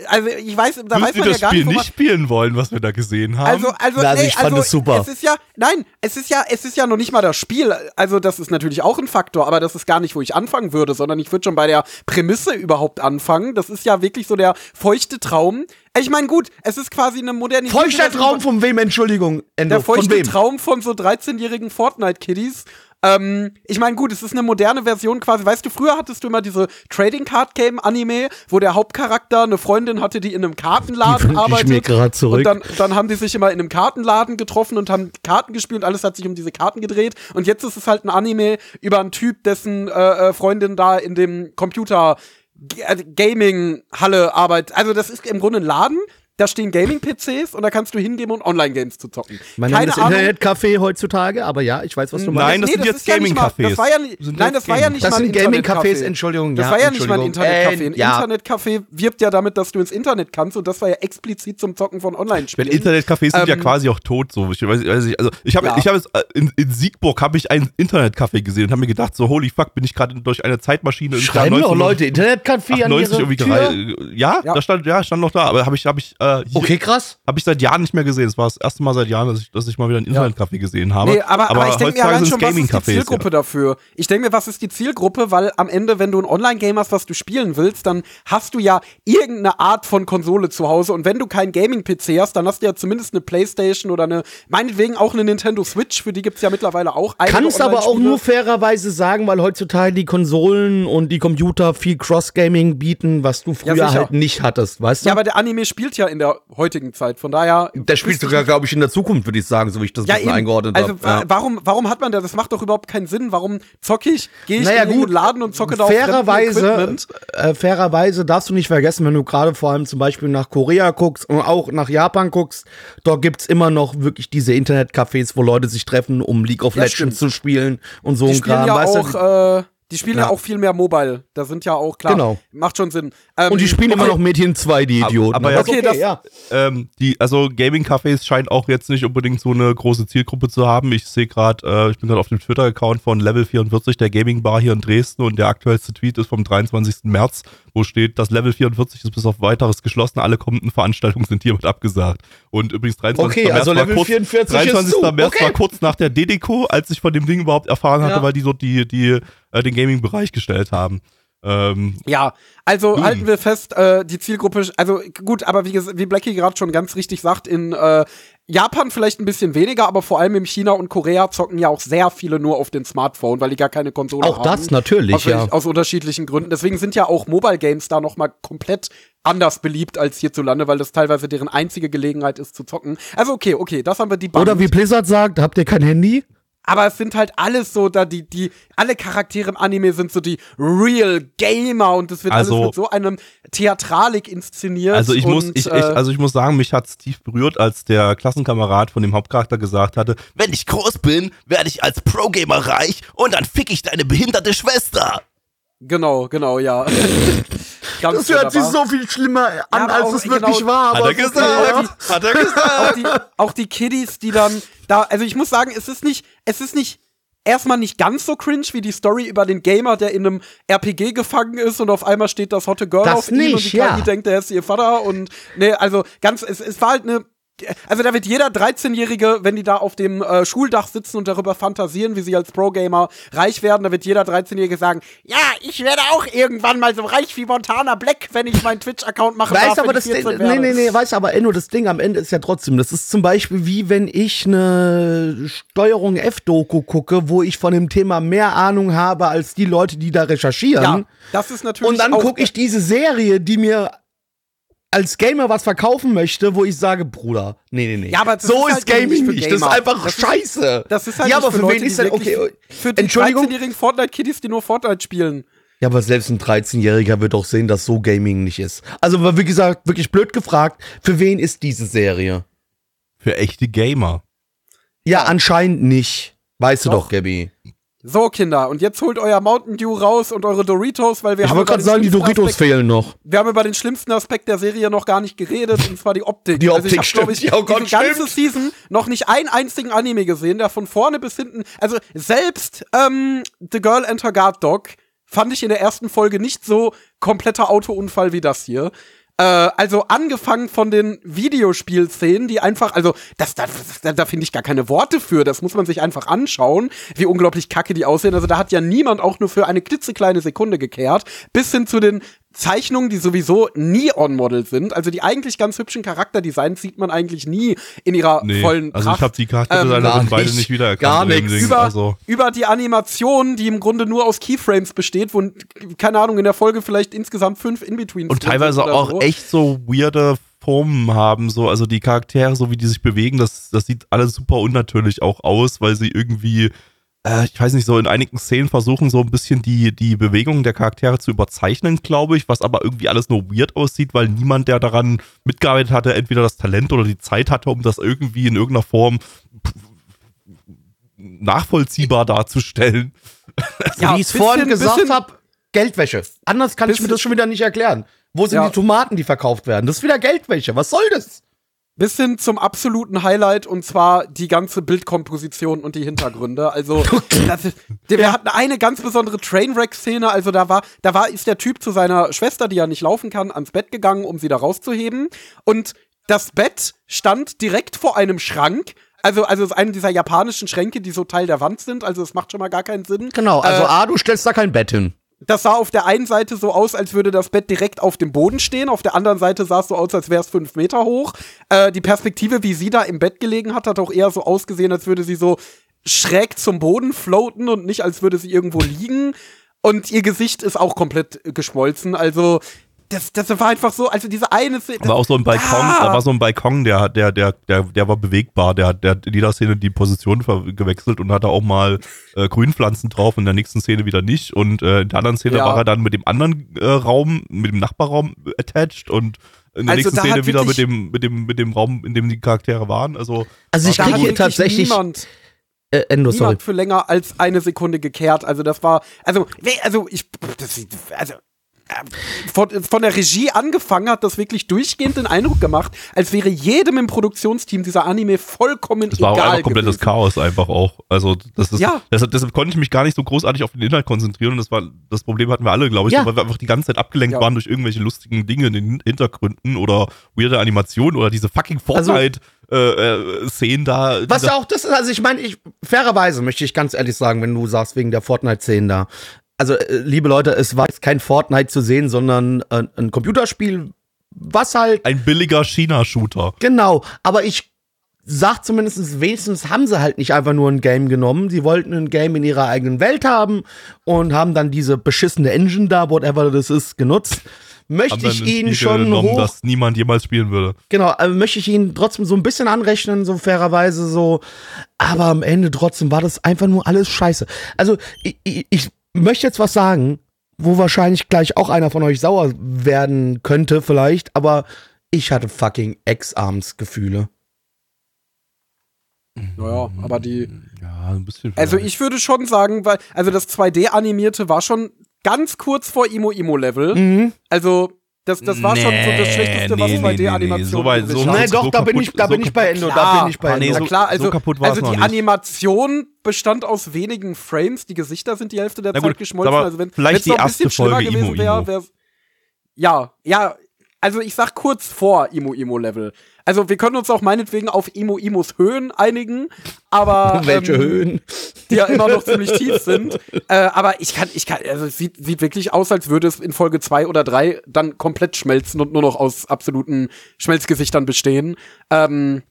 also ich weiß, da Würden weiß Sie man ja das gar Spiel nicht, wo man, nicht spielen wollen, was wir da gesehen haben? also, also, Na, also nee, ich fand also, es super. Es ist ja, nein, es ist ja, es ist ja noch nicht mal das Spiel. Also, das ist natürlich auch ein Faktor, aber das ist gar nicht, wo ich anfangen würde, sondern ich würde schon bei der Prämisse überhaupt anfangen. Das ist ja wirklich so der feuchte Traum. Ich meine, gut, es ist quasi eine Modernisierung. Feuchter Traum von wem, Entschuldigung, Endo, Der von feuchte wem? Traum von so 13-jährigen Fortnite-Kiddies. Ähm, ich meine, gut, es ist eine moderne Version quasi. Weißt du, früher hattest du immer diese Trading Card Game Anime, wo der Hauptcharakter eine Freundin hatte, die in einem Die Kartenladen ich arbeitet. mir gerade zurück. Und dann, dann haben die sich immer in einem Kartenladen getroffen und haben Karten gespielt und alles hat sich um diese Karten gedreht. Und jetzt ist es halt ein Anime über einen Typ, dessen äh, äh, Freundin da in dem Computer äh, Gaming-Halle arbeitet. Also das ist im Grunde ein Laden. Da stehen Gaming-PCs und da kannst du hingehen, um Online-Games zu zocken. Man nennt das Internetcafé heutzutage, aber ja, ich weiß, was du Nein, meinst. das sind jetzt ist ja nicht mal- Gaming-Cafés. Das war ja, nicht- Sind nein, jetzt das war ja nicht Das mal ein sind Gaming-Cafés, Internetcafé. Entschuldigung, Das ja, war ja nicht mal ein. Internetcafé. Äh, Ein ja. Internetcafé wirbt ja damit, dass du ins Internet kannst und das war ja explizit zum Zocken von Online-Spielen. Internetcafés sind ja Ähm, quasi auch tot, so. Ich weiß, weiß nicht, also ich habe, Ja. ich habe äh, in, in Siegburg habe ich ein Internetcafé gesehen und habe mir gedacht, so holy fuck, bin ich gerade durch eine Zeitmaschine im Schreiben doch 19 Leute Internetcafé an 98 ihre Tür? ja, Ja. da stand, ja, stand noch da, aber habe ich, habe ich, äh, hier, Okay, krass. habe ich seit Jahren nicht mehr gesehen. Es war das erste Mal seit Jahren, dass ich, dass ich mal wieder ein Internetcafé gesehen habe. Nee, aber, aber, ich denke mir heutzutage allein schon, es was ist die Zielgruppe ja. dafür? Ich denke mir, was ist die Zielgruppe? Weil am Ende, wenn du ein Online-Game hast, was du spielen willst, dann hast du ja irgendeine Art von Konsole zu Hause. Und wenn du keinen Gaming-PC hast, dann hast du ja zumindest eine Playstation oder eine, meinetwegen auch eine Nintendo Switch, für die gibt's ja mittlerweile auch einige Kannst aber auch nur fairerweise sagen, weil heutzutage die Konsolen und die Computer viel Cross-Gaming bieten, was du früher sicher. halt nicht hattest, weißt du? Ja, aber der Anime spielt ja in der heutigen Zeit, von daher. der spielt sogar, glaube ich, in der Zukunft, würde ich sagen, so wie ich das Ja, eben. eingeordnet also, habe. wa- Ja. warum, warum hat man das? Das macht doch überhaupt keinen Sinn. Warum zocke ich, gehe ich Naja, in den gut, Laden und zocke da auf fairerweise, äh, fairerweise darfst du nicht vergessen, wenn du gerade vor allem zum Beispiel nach Korea guckst und auch nach Japan guckst, dort gibt's immer noch wirklich diese Internetcafés, wo Leute sich treffen, um League of Ja, Legends stimmt. zu spielen und so Die ein Kram. ja weißt du? auch, äh, die spielen ja. Ja. auch viel mehr Mobile. Da sind ja auch, klar, Genau. macht schon Sinn. Ähm, und die spielen immer okay. noch Mädchen 2, die Aber- Idioten. aber ja- ist Okay, das- ja. Ähm, die, also Gaming-Cafés scheinen auch jetzt nicht unbedingt so eine große Zielgruppe zu haben. Ich sehe gerade, äh, ich bin gerade auf dem Twitter-Account von Level 44, der Gaming-Bar hier in Dresden und der aktuellste Tweet ist vom 23. März, wo steht, das Level 44 ist bis auf weiteres geschlossen, alle kommenden Veranstaltungen sind hiermit abgesagt. Und übrigens 23. Okay, März also war Level kurz, 44 ist 23. zu. März Okay. war kurz nach der DDCO, als ich von dem Ding überhaupt erfahren hatte, Ja. weil die dort die, die, äh, den Gaming-Bereich gestellt haben. Ähm, Ja, also Hm. halten wir fest, äh, die Zielgruppe, also gut, aber wie, wie Blackie gerade schon ganz richtig sagt, in äh, Japan vielleicht ein bisschen weniger, aber vor allem in China und Korea zocken ja auch sehr viele nur auf den Smartphone, weil die gar keine Konsole Auch haben. das natürlich, aus, ja. Aus unterschiedlichen Gründen. Deswegen sind ja auch Mobile Games da noch mal komplett anders beliebt als hierzulande, weil das teilweise deren einzige Gelegenheit ist zu zocken. Also okay, okay, das haben wir die Oder wie Blizzard sagt, habt ihr kein Handy? Aber es sind halt alles so, da die, die, alle Charaktere im Anime sind so die Real Gamer und das wird Also- alles mit so einem Theatralik inszeniert. Also ich muss, und, ich, ich, äh, also ich muss sagen, mich hat's tief berührt, als der Klassenkamerad von dem Hauptcharakter gesagt hatte, Wenn ich groß bin, werde ich als Pro-Gamer reich und dann fick ich deine behinderte Schwester. Genau, genau, ja. Ganz Das hört sich so viel schlimmer an, aber als auch- es wirklich genau, war. hat aber er gesagt, hat er gesagt. auch die, auch die Kiddies, die dann da, also ich muss sagen, es ist nicht, es ist nicht erstmal nicht ganz so cringe wie die Story über den Gamer, der in einem RPG gefangen ist und auf einmal steht das hotte Girl Das auf ihm und nicht, die KI ja. denkt, er ist ihr Vater und ne, also ganz, es, es war halt eine also da wird jeder 13-Jährige, wenn die da auf dem äh, Schuldach sitzen und darüber fantasieren, wie sie als Pro-Gamer reich werden, da wird jeder 13-Jährige sagen, ja, ich werde auch irgendwann mal so reich wie Montana Black, wenn ich meinen Twitch-Account mache. Weißt aber das Ding, nee, nee, nee, weißt aber, Enno, das Ding am Ende ist ja trotzdem, das ist zum Beispiel wie wenn ich eine Steuerung F-Doku gucke, wo ich von dem Thema mehr Ahnung habe als die Leute, die da recherchieren. Ja, das ist natürlich Und dann gucke ich diese Serie, die mir als Gamer was verkaufen möchte, wo ich sage, Bruder, nee, nee, nee. Ja, aber so ist ist halt Gaming nicht für nicht. Das ist einfach Das ist- scheiße. Das ist halt ja, aber für, Leute, wen ist denn, okay, Für die Entschuldigung? 13-jährigen Fortnite-Kiddies, die nur Fortnite spielen. Ja, aber selbst ein 13-Jähriger wird auch sehen, dass so Gaming nicht ist. Also, wie gesagt, wirklich blöd gefragt, für wen ist diese Serie? Für echte Gamer. Ja, anscheinend nicht. Weißt du Doch. doch, Gabby. So, Kinder, und jetzt holt euer Mountain Dew raus und eure Doritos, weil wir Ich haben wollte über gerade sagen, die Doritos Aspekt, fehlen noch. Wir haben über den schlimmsten Aspekt der Serie noch gar nicht geredet, und zwar die Optik. Die also ich Optik, hab, glaub ich, stimmt. Ja, oh Gott, diese ganze stimmt. Season noch nicht einen einzigen Anime gesehen, der von vorne bis hinten, also selbst ähm, The Girl and Her Guard Dog fand ich in der ersten Folge nicht so kompletter Autounfall wie das hier. Äh, also angefangen von den Videospielszenen, die einfach, also das, das, da, da finde ich gar keine Worte für. Das muss man sich einfach anschauen, wie unglaublich kacke die aussehen. Also da hat ja niemand auch nur für eine klitzekleine Sekunde gekehrt, bis hin zu den Zeichnungen, die sowieso nie on-model sind. Also die eigentlich ganz hübschen Charakterdesigns sieht man eigentlich nie in ihrer Nee, vollen also Pracht. ich habe die Ähm, Charakterdesigner gar beide nicht. nicht wiedererkannt. Gar. Ding. über, Also, über die Animation, die im Grunde nur aus Keyframes besteht, wo, keine Ahnung, in der Folge vielleicht insgesamt fünf In-Betweens und teilweise sind oder auch so. echt so weirde Formen haben, so, also die Charaktere, so wie die sich bewegen, das, das sieht alles super unnatürlich auch aus, weil sie irgendwie, äh, ich weiß nicht, so in einigen Szenen versuchen, so ein bisschen die, die Bewegungen der Charaktere zu überzeichnen, glaube ich, was aber irgendwie alles nur weird aussieht, weil niemand, der daran mitgearbeitet hatte, entweder das Talent oder die Zeit hatte, um das irgendwie in irgendeiner Form nachvollziehbar darzustellen. Ja, wie ich es vorhin gesagt habe, Geldwäsche. Anders kann ich mir das schon wieder nicht erklären. Wo sind Ja. die Tomaten, die verkauft werden? Das ist wieder Geldwäsche. Was soll das? Bis hin zum absoluten Highlight und zwar die ganze Bildkomposition und die Hintergründe. Also das ist, wir hatten eine ganz besondere Trainwreck-Szene. Also da war, da war, ist der Typ zu seiner Schwester, die ja nicht laufen kann, ans Bett gegangen, um sie da rauszuheben. Und das Bett stand direkt vor einem Schrank. Also, also ist eine dieser japanischen Schränke, die so Teil der Wand sind. Also es macht schon mal gar keinen Sinn. Genau, also Äh, A, du stellst da kein Bett hin. Das sah auf der einen Seite so aus, als würde das Bett direkt auf dem Boden stehen. Auf der anderen Seite sah es so aus, als wäre es fünf Meter hoch. Äh, die Perspektive, wie sie da im Bett gelegen hat, hat auch eher so ausgesehen, als würde sie so schräg zum Boden floaten und nicht, als würde sie irgendwo liegen. Und ihr Gesicht ist auch komplett geschmolzen. Also, das, das war einfach so, also diese eine Szene. Aber auch so ein Balkon, Ah! da war so ein Balkon, der, der, der, der, der war bewegbar, der hat der hat in jeder Szene die Position gewechselt und hatte auch mal äh, Grünpflanzen drauf, in der nächsten Szene wieder nicht. Und äh, in der anderen Szene Ja. war er dann mit dem anderen äh, Raum, mit dem Nachbarraum attached und in der Also nächsten Szene wieder mit dem, mit dem, mit dem Raum, in dem die Charaktere waren. Also Also ich kriege hat hier tatsächlich. niemand Äh, Endo, sorry. niemand für länger als eine Sekunde gekehrt. Also das war, also, also ich, das, also von, von der Regie angefangen hat das wirklich durchgehend den Eindruck gemacht, als wäre jedem im Produktionsteam dieser Anime vollkommen es war auch egal einfach komplettes gewesen. Chaos einfach auch. Also das ist, Ja. deshalb, deshalb konnte ich mich gar nicht so großartig auf den Inhalt konzentrieren und das war das Problem hatten wir alle, glaube ich, Ja. weil wir einfach die ganze Zeit abgelenkt Ja. waren durch irgendwelche lustigen Dinge in den Hintergründen oder weirde Animationen oder diese fucking Also- Fortnite äh, äh, Szenen da. Was ja auch das ist, also ich meine, ich, fairerweise möchte ich ganz ehrlich sagen, wenn du sagst, wegen der Fortnite-Szenen da. Also, äh, liebe Leute, es war jetzt kein Fortnite zu sehen, sondern äh, ein Computerspiel, was halt, ein billiger China-Shooter. genau, aber ich sag zumindest, wenigstens haben sie halt nicht einfach nur ein Game genommen. Sie wollten ein Game in ihrer eigenen Welt haben und haben dann diese beschissene Engine da, whatever das ist, genutzt. Möchte ich ein ihnen schon genommen, hoch das niemand jemals spielen würde. Genau, also möchte ich Ihnen trotzdem so ein bisschen anrechnen, so fairerweise so. Aber am Ende trotzdem war das einfach nur alles scheiße. Also, ich, ich möchte jetzt was sagen, wo wahrscheinlich gleich auch einer von euch sauer werden könnte, vielleicht, aber ich hatte fucking Ex-Arms-Gefühle. Naja, aber die, Ja, ein bisschen. also ich würde schon sagen, weil, also das 2D-Animierte war schon ganz kurz vor Imo-Imo-Level. Mhm. Also, Das, das war schon so das Nee, Schlechteste, was nee, nee, nee, nee. 2D-Animation So weit- so- so- Nein, doch, da bin kaputt- ich, da so bin ich bei Endo, da bin ich bei nee, Endo. so- Na klar, also, so also die. Animation bestand aus wenigen Frames, die Gesichter sind die Hälfte der Na Zeit gut, geschmolzen. aber Also wenn vielleicht noch die ein bisschen erste schlimmer Folge gewesen Imo wäre, Imo. wäre ja, ja, also ich sag kurz vor Imo Imo Level. Also wir können uns auch meinetwegen auf Imo Imos Höhen einigen, aber Welche ähm, Höhen? die ja immer noch ziemlich tief sind. Äh, aber ich kann, ich kann, also es sieht, sieht wirklich aus, als würde es in Folge zwei oder drei dann komplett schmelzen und nur noch aus absoluten Schmelzgesichtern bestehen. Ähm,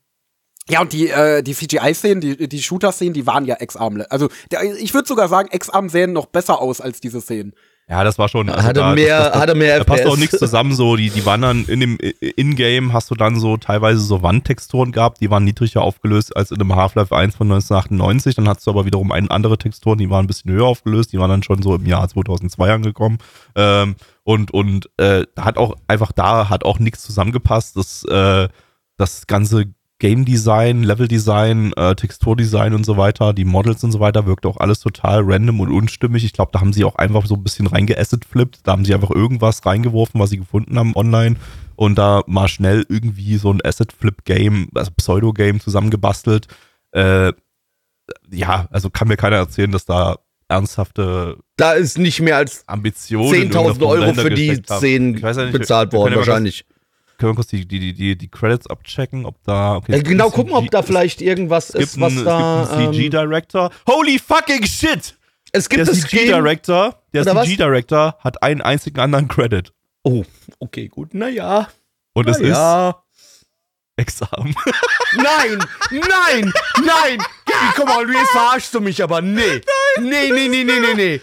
ja, und die, äh, die CGI-Szenen, die, die Shooter-Szenen, die waren ja Ex-Arm. Also, der, ich würde sogar sagen, Ex-Arm sähen noch besser aus als diese Szenen. Ja, das war schon. also Hatte da, mehr- das, das, hatte mehr Da passt FPS. auch nichts zusammen. So, die, die waren dann in dem In-Game hast du dann so teilweise so Wandtexturen gehabt, die waren niedriger aufgelöst als in dem Half-Life 1 von 1998. Dann hast du aber wiederum ein, andere Texturen, die waren ein bisschen höher aufgelöst, die waren dann schon so im Jahr 2002 angekommen. Ähm, und und äh, hat auch einfach da hat auch nichts zusammengepasst. Das, äh, das ganze Game Design, Level Design, äh, Texturdesign und so weiter, die Models und so weiter, wirkt auch alles total random und unstimmig. Ich glaube, da haben sie auch einfach so ein bisschen reingeasset-flippt. Da haben sie einfach irgendwas reingeworfen, was sie gefunden haben online und da mal schnell irgendwie so ein Asset-Flip-Game, also Pseudo-Game zusammengebastelt. Äh, ja, also kann mir keiner erzählen, dass da ernsthafte Da ist nicht mehr als Ambitionen in 10.000 irgendeiner Form Euro für die. Szenen bezahlt worden, wahrscheinlich. Können wir kurz die, die, die, die, Credits abchecken, ob da. Okay, Äh, es gibt genau gucken, ob da vielleicht irgendwas es ist, was einen, da. Es gibt einen ähm, CG-Director. Holy fucking shit! es gibt Der. CG-Director, der was? CG-Director hat einen einzigen anderen Credit. Oh, okay, gut. Naja. Und es ist ja. Examen. Nein, nein, nein. Komm mal, jetzt verarschst du mich aber. Nee. Nee, nee, nee, nee, nee, nee.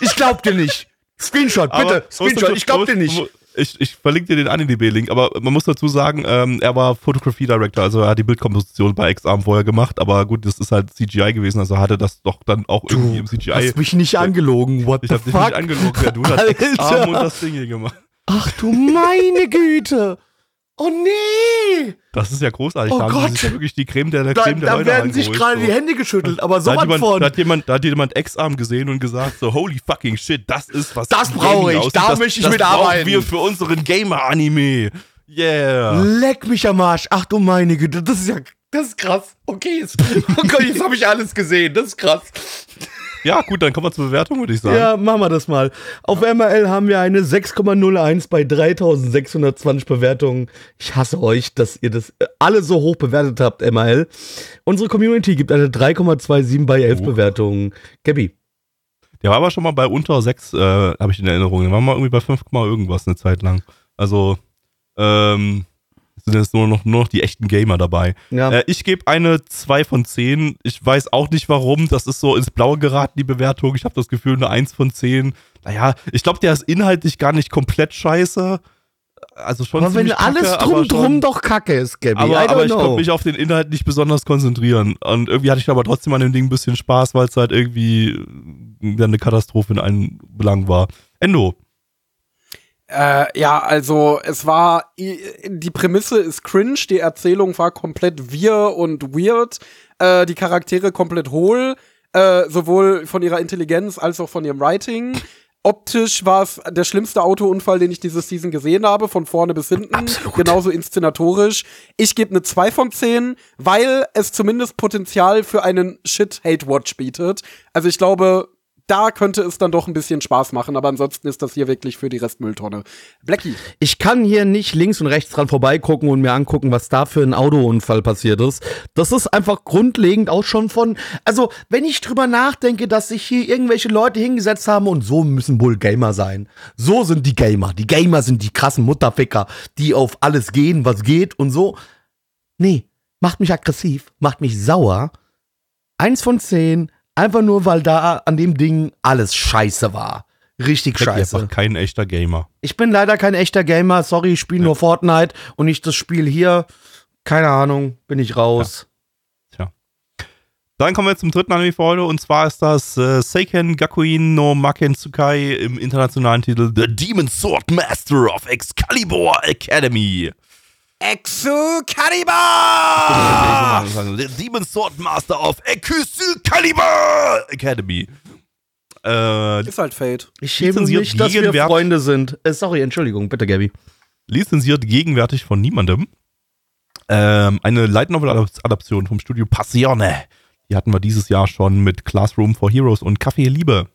Ich glaub dir nicht. Screenshot, bitte. Aber- Screenshot, ich glaub dir nicht. Ich, ich verlinke dir den AniDB-Link, aber man muss dazu sagen, ähm, er war Photography Director, also er hat die Bildkomposition bei X-Arm vorher gemacht, aber gut, das ist halt CGI gewesen, also hatte das doch dann auch irgendwie im CGI. hast mich nicht angelogen. What Ich the hab dich fuck? nicht angelogen, ja, du hast. X-Arm und das Ding hier gemacht. Ach du meine Güte. Oh nee. Das ist ja großartig. Oh da Gott. sich ja wirklich die Creme der, der Da, Creme der da Leute werden sich gerade so. die Hände geschüttelt, aber hat, jemand, von. da, hat jemand, da hat jemand Ex-Arm gesehen und gesagt, so, holy fucking shit, das ist was. Das brauche ich, aussieht. da das, möchte ich das mitarbeiten. brauchen wir für unseren Gamer-Anime. Yeah. Leck mich am Arsch. Ach du meine Güte, das ist ja, das ist krass. Okay, jetzt, oh Gott, jetzt habe ich alles gesehen. Das ist krass. Ja, gut, dann kommen wir zur Bewertung, würde ich sagen. Ja, machen wir das mal. Auf MRL haben wir eine 6,01 bei 3620 Bewertungen. Ich hasse euch, dass ihr das äh, alle so hoch bewertet habt, MRL. Unsere Community gibt eine 3,27 bei 11 Oh. Bewertungen. Gabby, Der war aber schon mal bei unter 6, äh, habe ich in Erinnerung. Der war mal irgendwie bei 5, irgendwas eine Zeit lang. Also, ähm, sind jetzt nur noch, nur noch die echten Gamer dabei. ja, Äh, ich gebe eine 2 von 10. Ich weiß auch nicht warum. Das ist so ins Blaue geraten, die Bewertung. Ich habe das Gefühl, eine 1 von 10. Naja, ich glaube, der ist inhaltlich gar nicht komplett scheiße. Also schon aber wenn alles kacke, drum schon- drum doch kacke ist, Gabby, aber, aber ich konnte mich auf den Inhalt nicht besonders konzentrieren. Und irgendwie hatte ich aber trotzdem an dem Ding ein bisschen Spaß, weil es halt irgendwie äh, eine Katastrophe in allen Belangen war. Endo. Äh, ja, also es war, die Prämisse ist cringe, die Erzählung war komplett wir und weird, äh, die Charaktere komplett hohl, äh, sowohl von ihrer Intelligenz als auch von ihrem Writing. Optisch war es der schlimmste Autounfall, den ich diese Season gesehen habe, von vorne bis hinten. Absolut. Genauso inszenatorisch. Ich gebe eine 2 von 10, weil es zumindest Potenzial für einen Shit-Hate-Watch bietet. Also ich glaube, da könnte es dann doch ein bisschen Spaß machen, aber ansonsten ist das hier wirklich für die Restmülltonne. Blackie. Ich kann hier nicht links und rechts dran vorbeigucken und mir angucken, was da für ein Autounfall passiert ist. Das ist einfach grundlegend auch schon von. Also, wenn ich drüber nachdenke, dass sich hier irgendwelche Leute hingesetzt haben und so müssen wohl Gamer sein. So sind die Gamer. Die Gamer sind die krassen Mutterficker, die auf alles gehen, was geht und so. Nee, macht mich aggressiv, macht mich sauer. Eins von zehn, einfach nur, weil da an dem Ding alles scheiße war. Richtig Blackie scheiße. einfach kein echter Gamer. Ich bin leider kein echter Gamer, sorry, ich spiele nur Fortnite und nicht das Spiel hier. Keine Ahnung, bin ich raus. Dann kommen wir zum dritten Anime für heute und zwar ist das äh, Seiken Gakuin no Maken Tsukai im internationalen Titel The Demon Sword Master of Excalibur Academy. Excalibur! The Demon Sword Master of Excalibur Academy. Äh, Ist halt Fate. Ich schäme mich, dass wir Freunde sind. Äh, sorry, Entschuldigung, bitte, Gabby. lizenziert gegenwärtig von niemandem. Ähm, eine Light Novel Adap- Adaption vom Studio Passione. Die hatten wir dieses Jahr schon mit Classroom for Heroes und Café Liebe.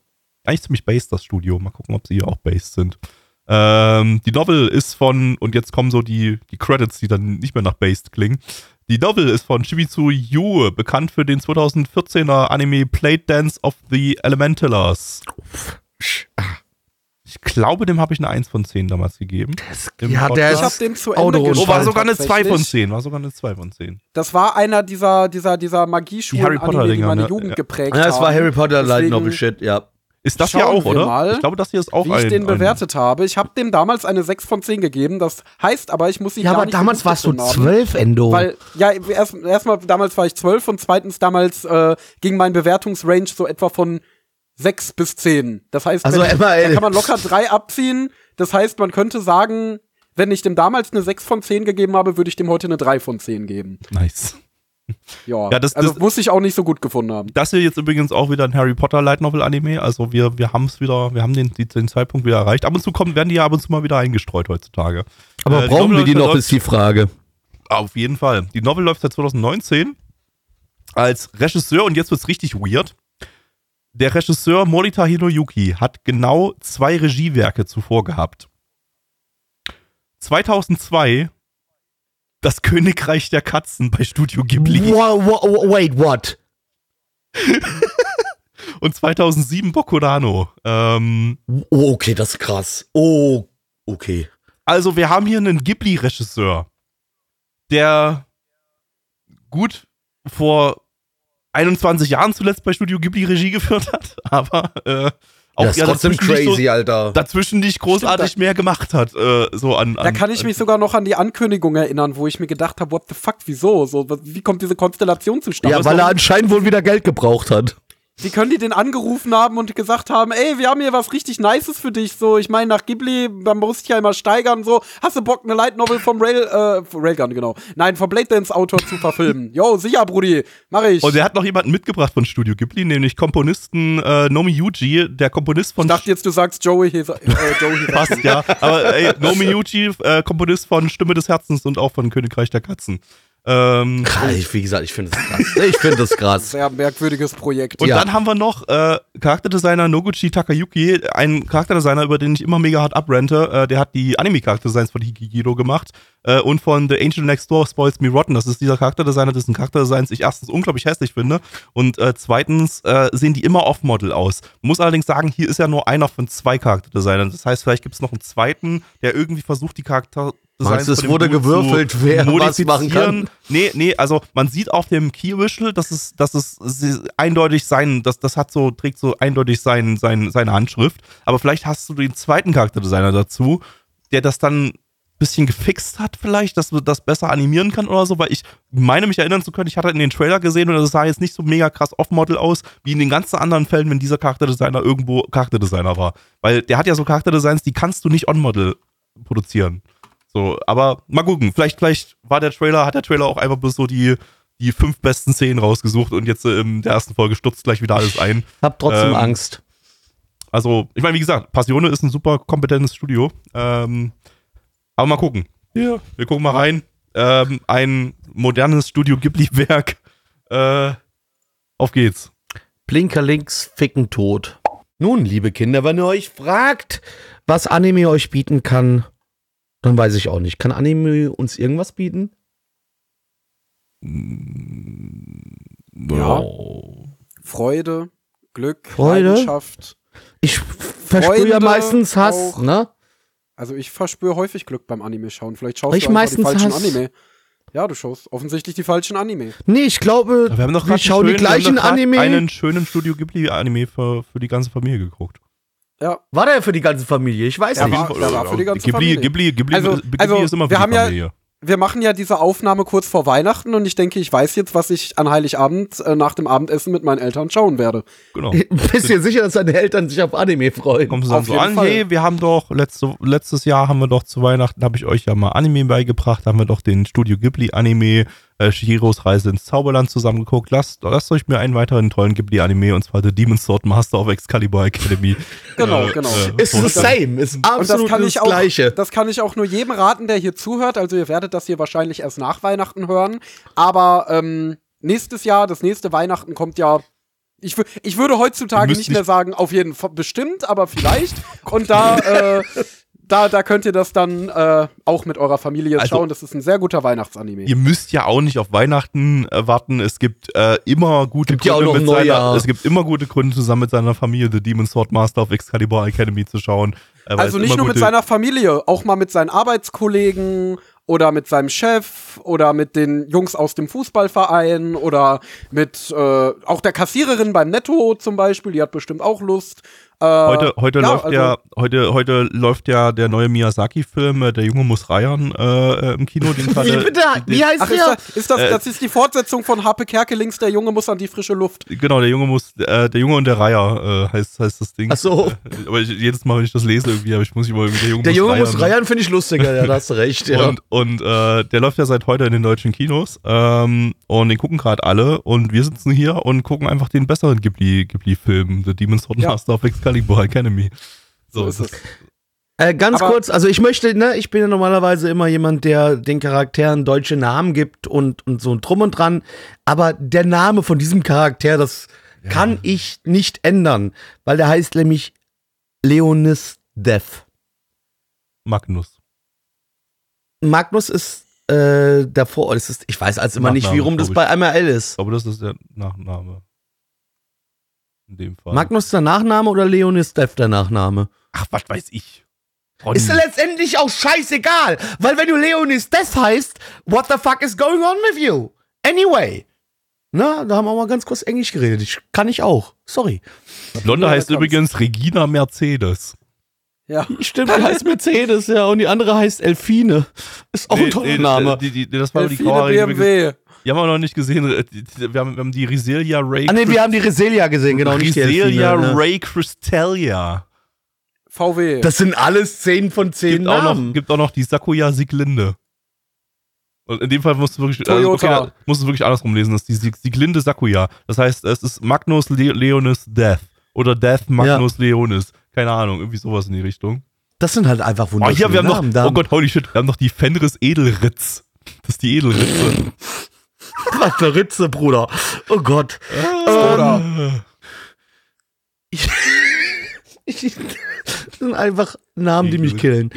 Eigentlich ziemlich based, das Studio. Mal gucken, ob sie hier auch based sind. Ähm, die Novel ist von, und jetzt kommen so die, die Credits, die dann nicht mehr nach based klingen. Die Novel ist von Shimizu Yu, bekannt für den 2014er Anime Plate Dance of the Elementalers. Ich glaube, dem habe ich eine 1 von 10 damals gegeben. Im ja, der Ich Podcast. habe ist den zu Ende und Oh, geschaut. war sogar eine 2 von tatsächlich. 10. War sogar eine 2 von 10. Das war einer dieser, dieser, dieser Die Magieschulen, Harry Potter Anime, die meine ne? Jugend Ja. geprägt Ja, es war haben. Harry Potter Light Novel Shit, ja. Ist das hier Schauen auch, oder? mal, ich glaube, das hier ist auch Wie ich ein, den ein bewertet habe. Ich habe dem damals eine 6 von 10 gegeben. Das heißt aber, ich muss ihn Ja, aber nicht damals warst du gefunden haben. zwölf, Endo. Weil, ja, erst- erstmal, damals war ich 12 und zweitens damals äh, ging mein Bewertungsrange so etwa von 6 bis 10. Das heißt, Also, wenn, da kann man locker 3 abziehen. Das heißt, man könnte sagen, wenn ich dem damals eine 6 von 10 gegeben habe, würde ich dem heute eine 3 von 10 geben. Nice. Ja, Ja, das- also das- muss ich auch nicht so gut gefunden haben. Das hier jetzt übrigens auch wieder ein Harry Potter Light Novel Anime. Also wir, wir haben es wieder, wir haben den, die- den Zeitpunkt wieder erreicht. Ab und zu kommen, werden die ja ab und zu mal wieder eingestreut heutzutage. aber Äh, brauchen Novel wir die noch, ist die Frage. Auf jeden Fall. Die Novel läuft seit 2019 als Regisseur und jetzt wird's richtig weird. Der Regisseur Morita Hinoyuki hat genau zwei Regiewerke zuvor gehabt. 2002 Das Königreich der Katzen bei Studio Ghibli Wa- wa- wait, what? und 2007 Bokurano. Ähm, Oh, okay, das ist krass. Oh, okay. Also, wir haben hier einen Ghibli-Regisseur, der gut vor 21 Jahren zuletzt bei Studio Ghibli Regie geführt hat, aber äh, auch ist ja trotzdem crazy, so, Alter. dazwischen nicht großartig mehr gemacht hat. Äh, so an, an, Da kann ich mich sogar noch an die Ankündigung erinnern, wo ich mir gedacht habe, what the fuck, wieso? So, wie kommt diese Konstellation zustande? Ja, weil er anscheinend wohl wieder Geld gebraucht hat. Wie können die den angerufen haben und gesagt haben, ey, wir haben hier was richtig Nices für dich. So, ich meine, nach Ghibli, man muss sich ja immer steigern. So, hast du Bock, eine Light Novel vom Rail, äh, Railgun, genau. Nein, vom Blade Dance Autor zu verfilmen. Yo, sicher, Brudi, mach ich. Und er hat noch jemanden mitgebracht von Studio Ghibli, nämlich Komponisten äh, Nomi Yuji, der Komponist von ich dachte jetzt, du sagst Joey Hisa äh, Joey Passt, ja. Aber ey, Nomi Yuji, äh, Komponist von Stimme des Herzens und auch von Königreich der Katzen. Ähm, Ich, wie gesagt, ich finde das krass. Ich finde das krass. Sehr merkwürdiges Projekt. Und Ja. dann haben wir noch äh, Charakterdesigner Noguchi Takayuki, ein Charakterdesigner, über den ich immer mega hart abrente. Äh, der hat die Anime-Charakterdesigns von Hikigiro gemacht äh, und von The Angel Next Door Spoils Me Rotten. Das ist dieser Charakterdesigner, dessen Charakterdesigns ich erstens unglaublich hässlich finde und äh, zweitens äh, sehen die immer off-Model aus. Muss allerdings sagen, hier ist ja nur einer von zwei Charakterdesignern. Das heißt, vielleicht gibt es noch einen zweiten, der irgendwie versucht, die Charakter Meinst du, es wurde Dude gewürfelt, wer was machen kann? Nee, nee, also man sieht auf dem Key-Whistle, dass es, dass es eindeutig sein, das, das hat so, trägt so eindeutig sein, sein, seine Handschrift. Aber vielleicht hast du den zweiten Charakterdesigner dazu, der das dann ein bisschen gefixt hat, vielleicht, dass du das besser animieren kann oder so, weil ich meine mich erinnern zu können, ich hatte in den Trailer gesehen und das sah jetzt nicht so mega krass off-Model aus, wie in den ganzen anderen Fällen, wenn dieser Charakterdesigner irgendwo Charakterdesigner war. Weil der hat ja so Charakterdesigns, die kannst du nicht on-Model produzieren. So, aber mal gucken. Vielleicht, vielleicht war der Trailer, hat der Trailer auch einfach bloß so die, die fünf besten Szenen rausgesucht und jetzt in der ersten Folge stürzt gleich wieder alles ein. Hab trotzdem Ähm, Angst. Also, ich meine, wie gesagt, Passione ist ein super kompetentes Studio. Ähm, aber mal gucken. Ja, wir gucken mal rein. Ähm, ein modernes Studio Ghibli-Werk. Äh, auf geht's. Blinker links, ficken tot. Nun, liebe Kinder, wenn ihr euch fragt, was Anime euch bieten kann, dann weiß ich auch nicht. Kann Anime uns irgendwas bieten? Ja. Freude, Glück, Freude? Leidenschaft. Ich verspüre ja meistens Hass, auch. ne? Also ich verspüre häufig Glück beim Anime schauen. Vielleicht schaust Ich du einfach meistens die falschen Hass. Anime. Ja, du schaust offensichtlich die falschen Anime. Nee, ich glaube, Wir haben doch wir schauen die einen schönen- wir haben gleichen doch grad Anime. einen schönen Studio Ghibli-Anime für, für die ganze Familie geguckt. Ja, War der für die ganze Familie? Ich weiß Ja, nicht. war- der war für die ganze Ghibli, Familie. Ghibli, Ghibli, Also- Ghibli also, ist immer für wir die haben ja- Familie. wir machen ja diese Aufnahme kurz vor Weihnachten und ich denke, ich weiß jetzt, was ich an Heiligabend äh, nach dem Abendessen mit meinen Eltern schauen werde. Genau. Bist du dir sicher, dass deine Eltern sich auf Anime freuen? Kommen sie dann Auf so jeden an, Fall. hey, wir haben doch, letzte, letztes Jahr haben wir doch zu Weihnachten, habe ich euch ja mal Anime beigebracht, haben wir doch den Studio Ghibli Anime äh, Shihiros Reise ins Zauberland zusammengeguckt. Lasst, lasst euch mir einen weiteren tollen Ghibli-Anime und zwar The Demon's Sword Master of Excalibur Academy. Genau, genau. Ist the vorstellen. same, ist Und das absolut kann das, ich auch, Gleiche. das kann ich auch nur jedem raten, der hier zuhört. Also ihr werdet das hier wahrscheinlich erst nach Weihnachten hören. Aber ähm, nächstes Jahr, das nächste Weihnachten kommt ja. Ich, ich würde heutzutage nicht nicht- mehr sagen, auf jeden Fall bestimmt, aber vielleicht. Und da, äh, da, da könnt ihr das dann äh, auch mit eurer Familie Also- schauen. Das ist ein sehr guter Weihnachtsanime. Ihr müsst ja auch nicht auf Weihnachten äh, warten. Es gibt äh, immer gute Gibt noch mit seiner, es gibt immer gute Gründe, zusammen mit seiner Familie The Demon's Sword Master of Excalibur Academy zu schauen. Äh, Also nicht nur mit seiner Familie, auch mal mit seinen Arbeitskollegen oder mit seinem Chef oder mit den Jungs aus dem Fußballverein oder mit äh, auch der Kassiererin beim Netto zum Beispiel, die hat bestimmt auch Lust. Äh, Heute, heute, ja, läuft also- ja, heute, heute läuft ja der neue Miyazaki-Film, äh, Der Junge muss reiern, äh, äh, im Kino. Den Wie gerade- bitte? den- Wie heißt Ach, ist der? das, ist das, Äh, das ist die Fortsetzung von Harpe Kerkelings, der Junge muss an die frische Luft. Genau, der Junge muss, äh, der Junge und der Reiher äh, heißt, heißt das Ding. Ach so. Äh, aber ich, jedes Mal, wenn ich das lese, irgendwie, aber ich muss immer irgendwie der Junge Der muss Junge reiern. muss reiern, finde ich lustiger, ja, da hast du recht. Ja. Und, und äh, der läuft ja seit heute in den deutschen Kinos. Ähm, und den gucken gerade alle. Und wir sitzen hier und gucken einfach den besseren Ghibli- Ghibli-Film, The Demon's Sword Ja. Master of Excalibur Academy. So ist es. Äh, ganz Aber- kurz, also ich möchte, ne, ich bin ja normalerweise immer jemand, der den Charakteren deutsche Namen gibt und, und so ein Drum und dran. Aber der Name von diesem Charakter, das kann ich nicht ändern, weil der heißt nämlich Leonis Death. Magnus. Magnus ist äh, davor, das ist, ich weiß als immer nicht, wie Nachname, rum das bei MRL ist. Glaube, das ist der Nachname. In dem Fall. Magnus der Nachname oder Leonis Death der Nachname? Ach, was weiß ich. Ronny. Ist letztendlich auch scheißegal, weil wenn du Leonis Death heißt, what the fuck is going on with you? Anyway. Na, da haben wir mal ganz kurz Englisch geredet. Ich, kann ich auch. Sorry. Blonde Ja, heißt übrigens Regina Mercedes. Ja. Stimmt, die heißt Mercedes, ja, und die andere heißt Elfine. Ist auch ein toller Name. Die, die, die, das war die Elfine die BMW. Die haben wir noch nicht gesehen. Die- Wir haben, wir haben die Riselia Ray. Ah, nee, wir haben die Reselia gesehen, genau, Riselia Elfine. ne? Ray Crystalia. VW. Das sind alles 10 von 10 Gibt auch, Namen. noch, gibt auch noch die Sakuya Sieglinde. Und in dem Fall musst du wirklich, also, okay, musst du wirklich andersrum lesen. Das ist die Sieg- Sieglinde Sakuya. Das heißt, es ist Magnus Le Leonis Death. Oder Death Magnus Leonis. Keine Ahnung, irgendwie sowas in die Richtung. Das sind halt einfach Oh, wunderschöne hier, wir haben noch, Namen. Da oh Gott, holy shit, wir haben noch die Fenris Edelritz. Das ist die Edelritze. was für Ritze, Bruder. Oh Gott. Ich, ich, das sind einfach Namen, die mich killen.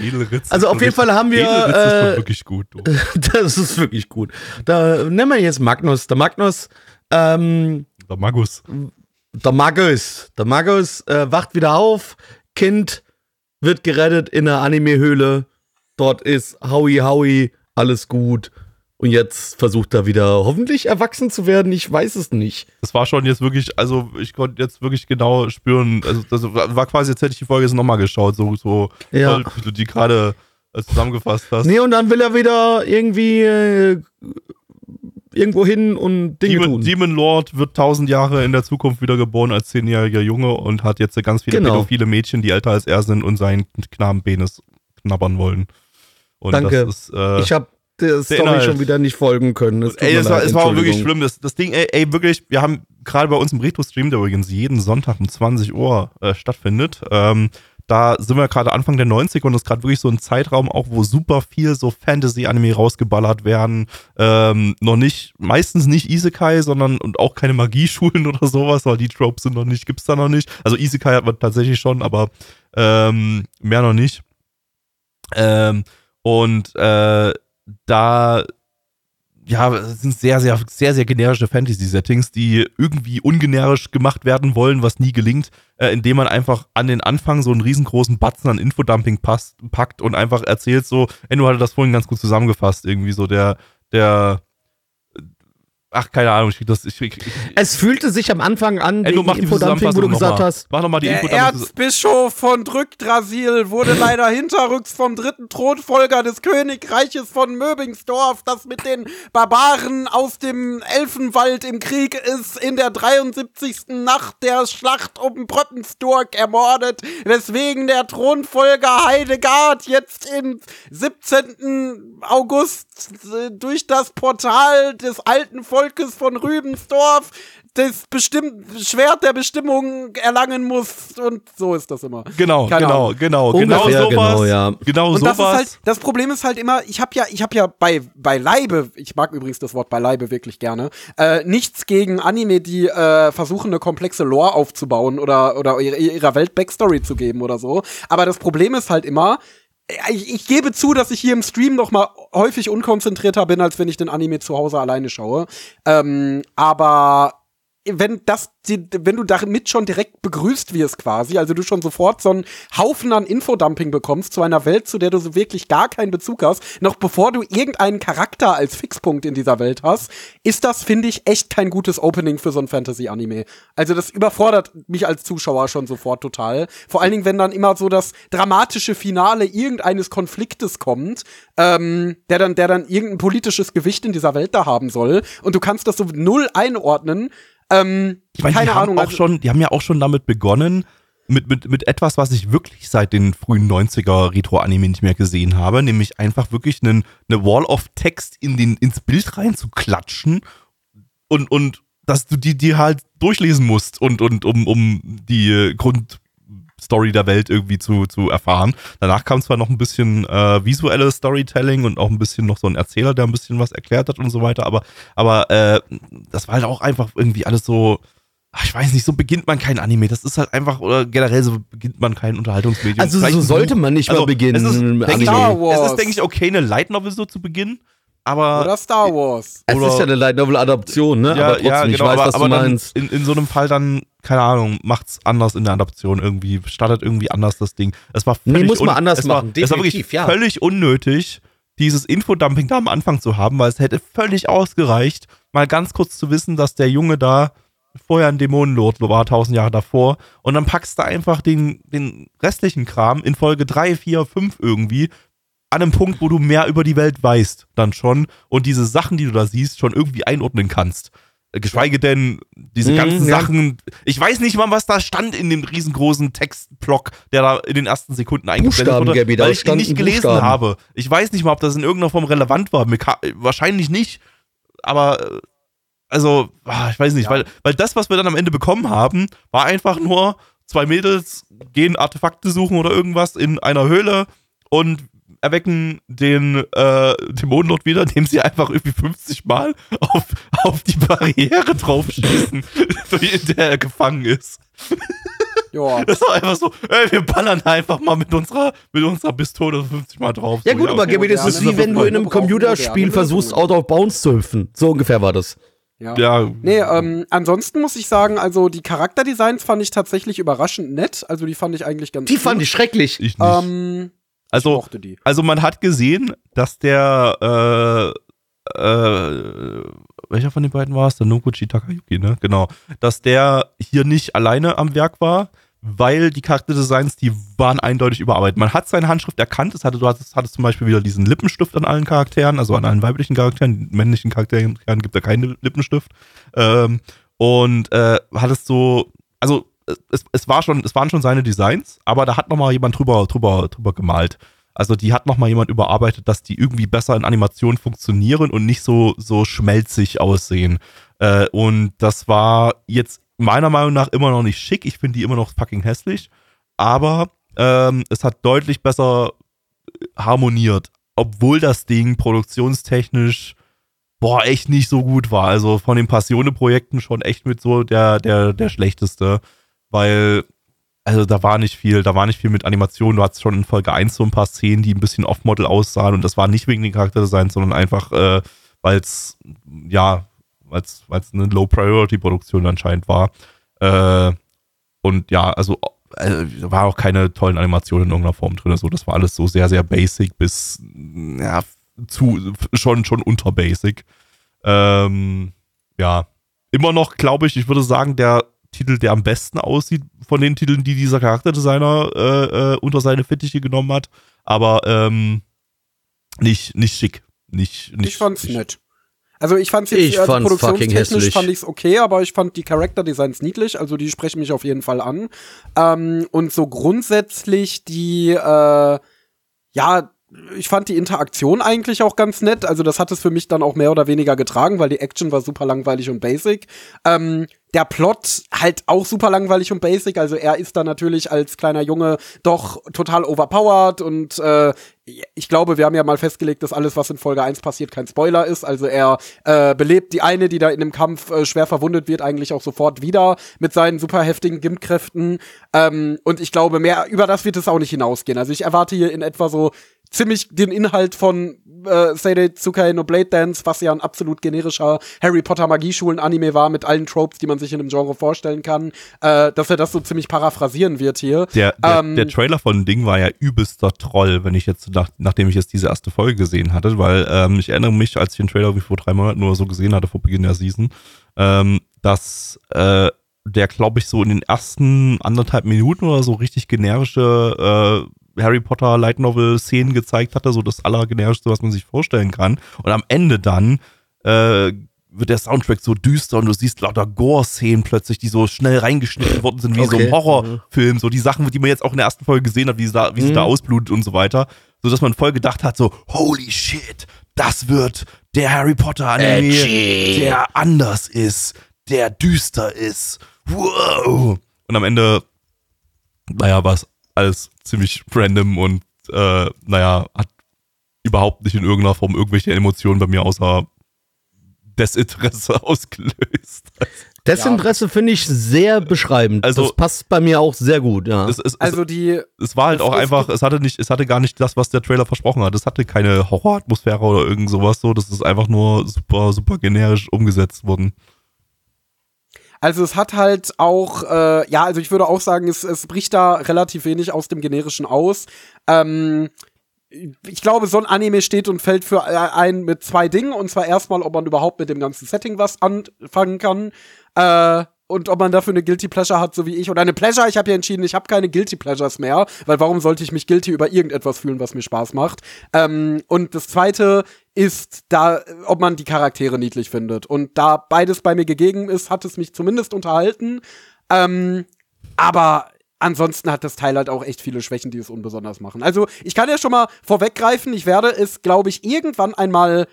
Also ist auf jeden Fall haben wir, Edelritz ist schon äh, wirklich gut. Du. Das ist wirklich gut. Da nennen wir jetzt Magnus. Der Magnus, ähm, Der Magus. der Magus. Der Magus äh, wacht wieder auf. Kind wird gerettet in der Anime-Höhle. Dort ist Howie Howie, alles gut. Und jetzt versucht er wieder hoffentlich erwachsen zu werden. Ich weiß es nicht. Das war schon jetzt wirklich, also ich konnte jetzt wirklich genau spüren, also das war quasi, jetzt hätte ich die Folge jetzt nochmal geschaut, so, so Ja. wie du die gerade äh, zusammengefasst hast. Nee, und dann will er wieder irgendwie äh, irgendwo hin und Dinge Demon, tun. Demon Lord wird tausend Jahre in der Zukunft wiedergeboren als zehnjähriger Junge und hat jetzt ganz viele Genau. pädophile Mädchen, die älter als er sind und seinen Knabenpenis knabbern wollen. Und Danke. ist, äh, ich habe der Story Inhalt. schon wieder nicht folgen können. Tut Ey, es war, es war auch wirklich schlimm. Das, das Ding, ey, ey, wirklich, wir haben gerade bei uns im Retro-Stream, der übrigens jeden Sonntag um 20 Uhr äh, stattfindet, ähm, da sind wir gerade Anfang der 90er und das ist gerade wirklich so ein Zeitraum auch, wo super viel so Fantasy-Anime rausgeballert werden. Ähm, noch nicht, meistens nicht Isekai, sondern und auch keine Magieschulen oder sowas, weil die Tropes sind noch nicht, gibt's da noch nicht. Also Isekai hat man tatsächlich schon, aber ähm, mehr noch nicht. Ähm, und äh, da ja, es sind sehr, sehr, sehr, sehr generische Fantasy-Settings, die irgendwie ungenerisch gemacht werden wollen, was nie gelingt, äh, indem man einfach an den Anfang so einen riesengroßen Batzen an Infodumping passt, packt und einfach erzählt so, Enno hatte das vorhin ganz gut zusammengefasst, irgendwie so der, der ach, keine Ahnung, ich krieg das, ich, ich, ich, Es fühlte sich am Anfang an, wegen mach die Infodumping, wo du gesagt mal. hast, Mach nochmal die Der Infodumping. Erzbischof von Drückdrasil wurde leider hinterrücks vom dritten Thronfolger des Königreiches von Möbingsdorf, das mit den Barbaren aus dem Elfenwald im Krieg ist, in der 73. Nacht der Schlacht um Bröppensturg ermordet, weswegen der Thronfolger Heidegard jetzt im 17. August äh, durch das Portal des alten Volkes von Rübensdorf das bestimmt Schwert der Bestimmung erlangen muss und so ist das immer. Genau, Keine genau, Ahnung. genau, genau sowas. genau, ja. Genau Und das ist sowas. halt, das Problem ist halt immer, ich habe ja, ich habe ja bei bei Leibe, ich mag übrigens das Wort bei Leibe wirklich gerne, äh, nichts gegen Anime, die äh, versuchen eine komplexe Lore aufzubauen oder oder ihre- ihrer Welt Backstory zu geben oder so. Aber das Problem ist halt immer, ich, ich gebe zu, dass ich hier im Stream noch mal häufig unkonzentrierter bin, als wenn ich den Anime zu Hause alleine schaue. Ähm, aber wenn das, wenn du damit schon direkt begrüßt wirst quasi, also du schon sofort so einen Haufen an Infodumping bekommst zu einer Welt, zu der du so wirklich gar keinen Bezug hast, noch bevor du irgendeinen Charakter als Fixpunkt in dieser Welt hast, ist das, finde ich, echt kein gutes Opening für so ein Fantasy-Anime. Also das überfordert mich als Zuschauer schon sofort total. Vor allen Dingen, wenn dann immer so das dramatische Finale irgendeines Konfliktes kommt, ähm, der dann, der dann irgendein politisches Gewicht in dieser Welt da haben soll, und du kannst das so null einordnen. Ähm, Ich meine, keine die haben Ahnung. auch also- schon, die haben ja auch schon damit begonnen, mit, mit, mit etwas, was ich wirklich seit den frühen 90er Retro-Anime nicht mehr gesehen habe, nämlich einfach wirklich einen, eine Wall of Text in den, ins Bild reinzuklatschen und, und dass du die, die halt durchlesen musst und, und um, um die äh, Grundstory der Welt irgendwie zu, zu erfahren. Danach kam zwar noch ein bisschen äh, visuelles Storytelling und auch ein bisschen noch so ein Erzähler, der ein bisschen was erklärt hat und so weiter, aber, aber äh, das war halt auch einfach irgendwie alles so, ich weiß nicht, so beginnt man kein Anime. Das ist halt einfach, oder generell so beginnt man kein Unterhaltungsmedium. also Vielleicht so sollte man nicht Also, mal beginnen. Es ist, denke ich, es ist, denke ich, okay, eine Light Novel so zu beginnen, aber Oder Star Wars. Es oder- ist ja eine Light Novel Adaption, ne? ja, aber trotzdem, ja, ich genau, weiß, aber, was aber du meinst. in, in so einem Fall dann, keine Ahnung, macht's anders in der Adaption irgendwie, startet irgendwie anders das Ding. Es war Nee, völlig muss man anders es war, machen, Es war wirklich definitiv, ja. völlig unnötig, dieses Infodumping da am Anfang zu haben, weil es hätte völlig ausgereicht, mal ganz kurz zu wissen, dass der Junge da vorher ein Dämonenlord war, tausend Jahre davor, und dann packst du einfach den, den restlichen Kram in Folge 3, 4, 5 irgendwie an einem Punkt, wo du mehr über die Welt weißt, dann schon, und diese Sachen, die du da siehst, schon irgendwie einordnen kannst. Geschweige denn diese Mhm, ganzen ja. Sachen. Ich weiß nicht mal, was da stand in dem riesengroßen Textblock, der da in den ersten Sekunden eingeblendet Buchstaben, wurde, Gabi, da weil ich ihn nicht gelesen Buchstaben. habe. Ich weiß nicht mal, ob das in irgendeiner Form relevant war. Wahrscheinlich nicht. Aber äh, also, ah, ich weiß nicht, Ja. weil, weil das, was wir dann am Ende bekommen haben, war einfach nur zwei Mädels gehen Artefakte suchen oder irgendwas in einer Höhle und erwecken den äh, Dämonenlord wieder, indem sie einfach irgendwie 50 Mal auf, auf die Barriere draufschießen, in der er gefangen ist. Ja. Das war einfach so, ey, wir ballern einfach mal mit unserer, mit unserer Pistole 50 Mal drauf. Ja So, gut, aber okay. Gaby, das ist wie wenn du in einem. Computerspiel versuchst, out of bounds zu hüpfen. So ungefähr war das. ja. Ja, Nee, ähm, ansonsten muss ich sagen, also die Charakterdesigns fand ich tatsächlich überraschend nett. Also die fand ich eigentlich ganz Die fand ich schrecklich. ich nicht. Ähm, also. Also man hat gesehen, dass der äh, äh, welcher von den beiden war es? Der Noguchi Takayuki, ne? Genau. Dass der hier nicht alleine am Werk war, weil die Charakterdesigns, die waren eindeutig überarbeitet. Man hat seine Handschrift erkannt. Es hatte, du hattest, hattest zum Beispiel wieder diesen Lippenstift an allen Charakteren, also an allen weiblichen Charakteren. Männlichen Charakteren gibt er keinen Lippenstift. Ähm, und äh, hattest so, also es, es war schon, es waren schon seine Designs, aber da hat noch mal jemand drüber, drüber, drüber gemalt. Also die hat noch mal jemand überarbeitet, dass die irgendwie besser in Animation funktionieren und nicht so so schmelzig aussehen. Äh, und das war jetzt meiner Meinung nach immer noch nicht schick. Ich finde die immer noch fucking hässlich, aber ähm, es hat deutlich besser harmoniert, obwohl das Ding produktionstechnisch boah echt nicht so gut war. Also von den Passione-Projekten schon echt mit so der der der schlechteste, weil also da war nicht viel, da war nicht viel mit Animation. Du hattest schon in Folge 1 so ein paar Szenen, die ein bisschen off-Model aussahen und das war nicht wegen den Charakterdesigns, sondern einfach, äh, weil es, ja, weil es eine Low-Priority-Produktion anscheinend war. Äh, und ja, also da war auch keine tollen Animationen in irgendeiner Form drin. So, das war alles so sehr, sehr basic bis ja, zu schon, schon unter basic. Ähm, ja, immer noch, glaube ich, ich würde sagen, der Titel, der am besten aussieht von den Titeln, die dieser Charakterdesigner äh, äh, unter seine Fittiche genommen hat. Aber ähm, nicht, nicht schick. Nicht, nicht, ich fand's nicht. nett. Also ich fand's jetzt Ich äh, fand's fucking produktionstechnisch hässlich. fand ich's okay, aber ich fand die Charakterdesigns niedlich, also die sprechen mich auf jeden Fall an. Ähm, und so grundsätzlich die, äh, ja, ich fand die Interaktion eigentlich auch ganz nett. Also das hat es für mich dann auch mehr oder weniger getragen, weil die Action war super langweilig und basic. Ähm, der Plot halt auch super langweilig und basic. Also er ist da natürlich als kleiner Junge doch total overpowered und äh, ich glaube, wir haben ja mal festgelegt, dass alles, was in Folge 1 passiert, kein Spoiler ist. Also er äh, belebt die eine, die da in dem Kampf äh, schwer verwundet wird, eigentlich auch sofort wieder mit seinen super heftigen Gimp-Kräften. Ähm, und ich glaube, mehr über das wird es auch nicht hinausgehen. Also ich erwarte hier in etwa so ziemlich den Inhalt von äh, Seirei Tsukai no Blade Dance, was ja ein absolut generischer Harry Potter Magieschulen-Anime war, mit allen Tropes, die man sich in dem Genre vorstellen kann, äh, dass er das so ziemlich paraphrasieren wird hier. Der, der, Ähm, der Trailer von dem Ding war ja übelster Troll, wenn ich jetzt, nach, nachdem ich jetzt diese erste Folge gesehen hatte, weil ähm, ich erinnere mich, als ich den Trailer wie vor drei Monaten oder so gesehen hatte, vor Beginn der Season, ähm, dass äh, der, glaube ich, so in den ersten anderthalb Minuten oder so richtig generische äh, Harry Potter Light Novel Szenen gezeigt hatte, so das allergenerischste, was man sich vorstellen kann. Und am Ende dann äh, wird der Soundtrack so düster und du siehst lauter Gore-Szenen plötzlich, die so schnell reingeschnitten worden sind, wie so Okay. im Horrorfilm, so die Sachen, die man jetzt auch in der ersten Folge gesehen hat, wie sie da, wie sie Mhm. da ausblutet und so weiter, so dass man voll gedacht hat, so holy shit, das wird der Harry Potter Anime, Edgy. der anders ist, der düster ist, wow. Und am Ende, naja, war es alles ziemlich random und äh, naja, hat überhaupt nicht in irgendeiner Form irgendwelche Emotionen bei mir außer Desinteresse ausgelöst. Desinteresse finde ich sehr beschreibend. Also- das passt bei mir auch sehr gut, ja. Es, es, also die, es, es war halt es- auch es einfach, es hatte nicht, es hatte gar nicht das, was der Trailer versprochen hat. Es hatte keine Horroratmosphäre oder irgend sowas so. Das ist einfach nur super, super generisch umgesetzt worden. Also es hat halt auch, äh, ja, also ich würde auch sagen, es, es bricht da relativ wenig aus dem Generischen aus. Ähm, ich glaube, so ein Anime steht und fällt für einen mit zwei Dingen. Und zwar erstmal, ob man überhaupt mit dem ganzen Setting was anfangen kann. Äh, und ob man dafür eine Guilty Pleasure hat, so wie ich. Oder eine Pleasure, ich habe ja entschieden, ich habe keine Guilty Pleasures mehr, weil warum sollte ich mich guilty über irgendetwas fühlen, was mir Spaß macht? Ähm, und das zweite ist da, ob man die Charaktere niedlich findet. Und da beides bei mir gegeben ist, hat es mich zumindest unterhalten. Ähm, aber ansonsten hat das Teil halt auch echt viele Schwächen, die es unbesonders machen. Also, ich kann ja schon mal vorweggreifen, ich werde es, glaube ich, irgendwann einmal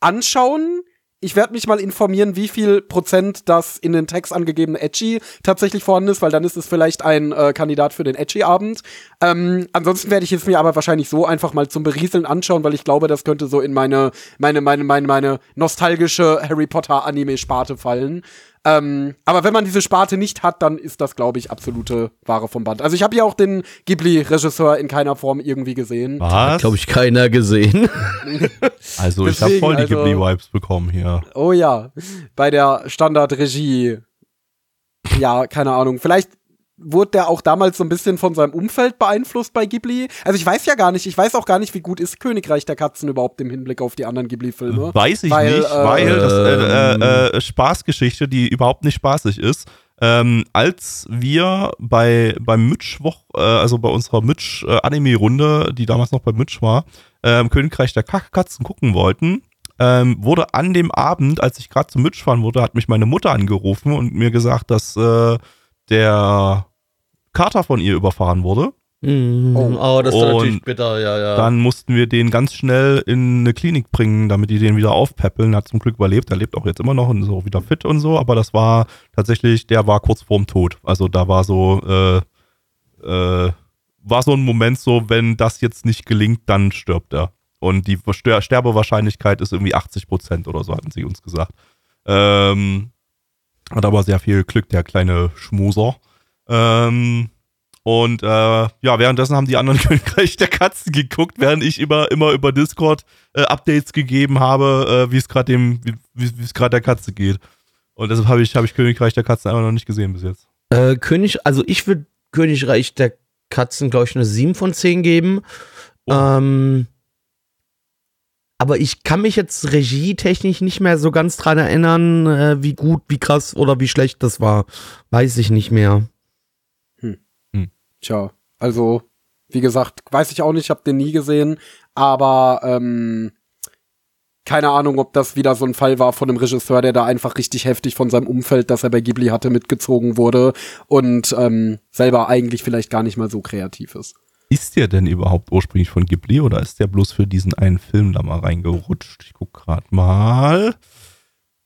anschauen. Ich werde mich mal informieren, wie viel Prozent das in den Text angegebene Edgy tatsächlich vorhanden ist, weil dann ist es vielleicht ein äh, Kandidat für den Edgy-Abend. Ähm, ansonsten werde ich es mir aber wahrscheinlich so einfach mal zum Berieseln anschauen, weil ich glaube, das könnte so in meine, meine, meine, meine, meine nostalgische Harry Potter-Anime-Sparte fallen. Ähm, aber wenn man diese Sparte nicht hat, dann ist das, glaube ich, absolute Ware vom Band. Also ich habe ja auch den Ghibli-Regisseur in keiner Form irgendwie gesehen. Was? Glaube ich, keiner gesehen. also ich habe Deswegen, voll die also- Ghibli-Vibes bekommen hier. Oh ja, bei der Standardregie. Ja, keine Ahnung. Vielleicht wurde der auch damals so ein bisschen von seinem Umfeld beeinflusst bei Ghibli. Also ich weiß ja gar nicht, ich weiß auch gar nicht, wie gut ist Königreich der Katzen überhaupt im Hinblick auf die anderen Ghibli-Filme. Weiß ich Weil, nicht, äh, weil das äh, Ähm. äh, äh, Spaßgeschichte, die überhaupt nicht spaßig ist. Ähm, als wir bei beim Mitschwoch, äh, also bei unserer Mitsch äh, Anime-Runde, die damals noch bei Mitsch war, ähm, Königreich der Katzen gucken wollten, ähm, wurde an dem Abend, als ich gerade zum Mitsch fahren wurde, hat mich meine Mutter angerufen und mir gesagt, dass äh, der Kater von ihr überfahren wurde. Mhm. Oh. Oh, das ist Und natürlich bitter, ja, ja. Dann mussten wir den ganz schnell in eine Klinik bringen, damit die den wieder aufpäppeln. Hat zum Glück überlebt. Er lebt auch jetzt immer noch und ist auch wieder fit und so. Aber das war tatsächlich, der war kurz vorm Tod. Also da war so, äh, äh, war so ein Moment so, wenn das jetzt nicht gelingt, dann stirbt er. Und die Ster Sterbewahrscheinlichkeit ist irgendwie 80 Prozent oder so, hatten sie uns gesagt. Ähm, hat aber sehr viel Glück, der kleine Schmuser. Ähm, und äh, ja, währenddessen haben die anderen Königreich der Katzen geguckt, während ich immer, immer über Discord äh, Updates gegeben habe, äh, wie es gerade dem, wie es gerade der Katze geht. Und deshalb habe ich, hab ich Königreich der Katzen einfach noch nicht gesehen bis jetzt. Äh, König, also ich würde Königreich der Katzen, glaube ich, eine 7 von 10 geben. Oh. Ähm, aber ich kann mich jetzt regietechnisch nicht mehr so ganz dran erinnern, äh, wie gut, wie krass oder wie schlecht das war. Weiß ich nicht mehr. Tja, also, wie gesagt, weiß ich auch nicht, hab den nie gesehen, aber ähm, keine Ahnung, ob das wieder so ein Fall war von einem Regisseur, der da einfach richtig heftig von seinem Umfeld, das er bei Ghibli hatte, mitgezogen wurde und ähm, selber eigentlich vielleicht gar nicht mal so kreativ ist. Ist der denn überhaupt ursprünglich von Ghibli oder ist der bloß für diesen einen Film da mal reingerutscht? Ich guck gerade mal.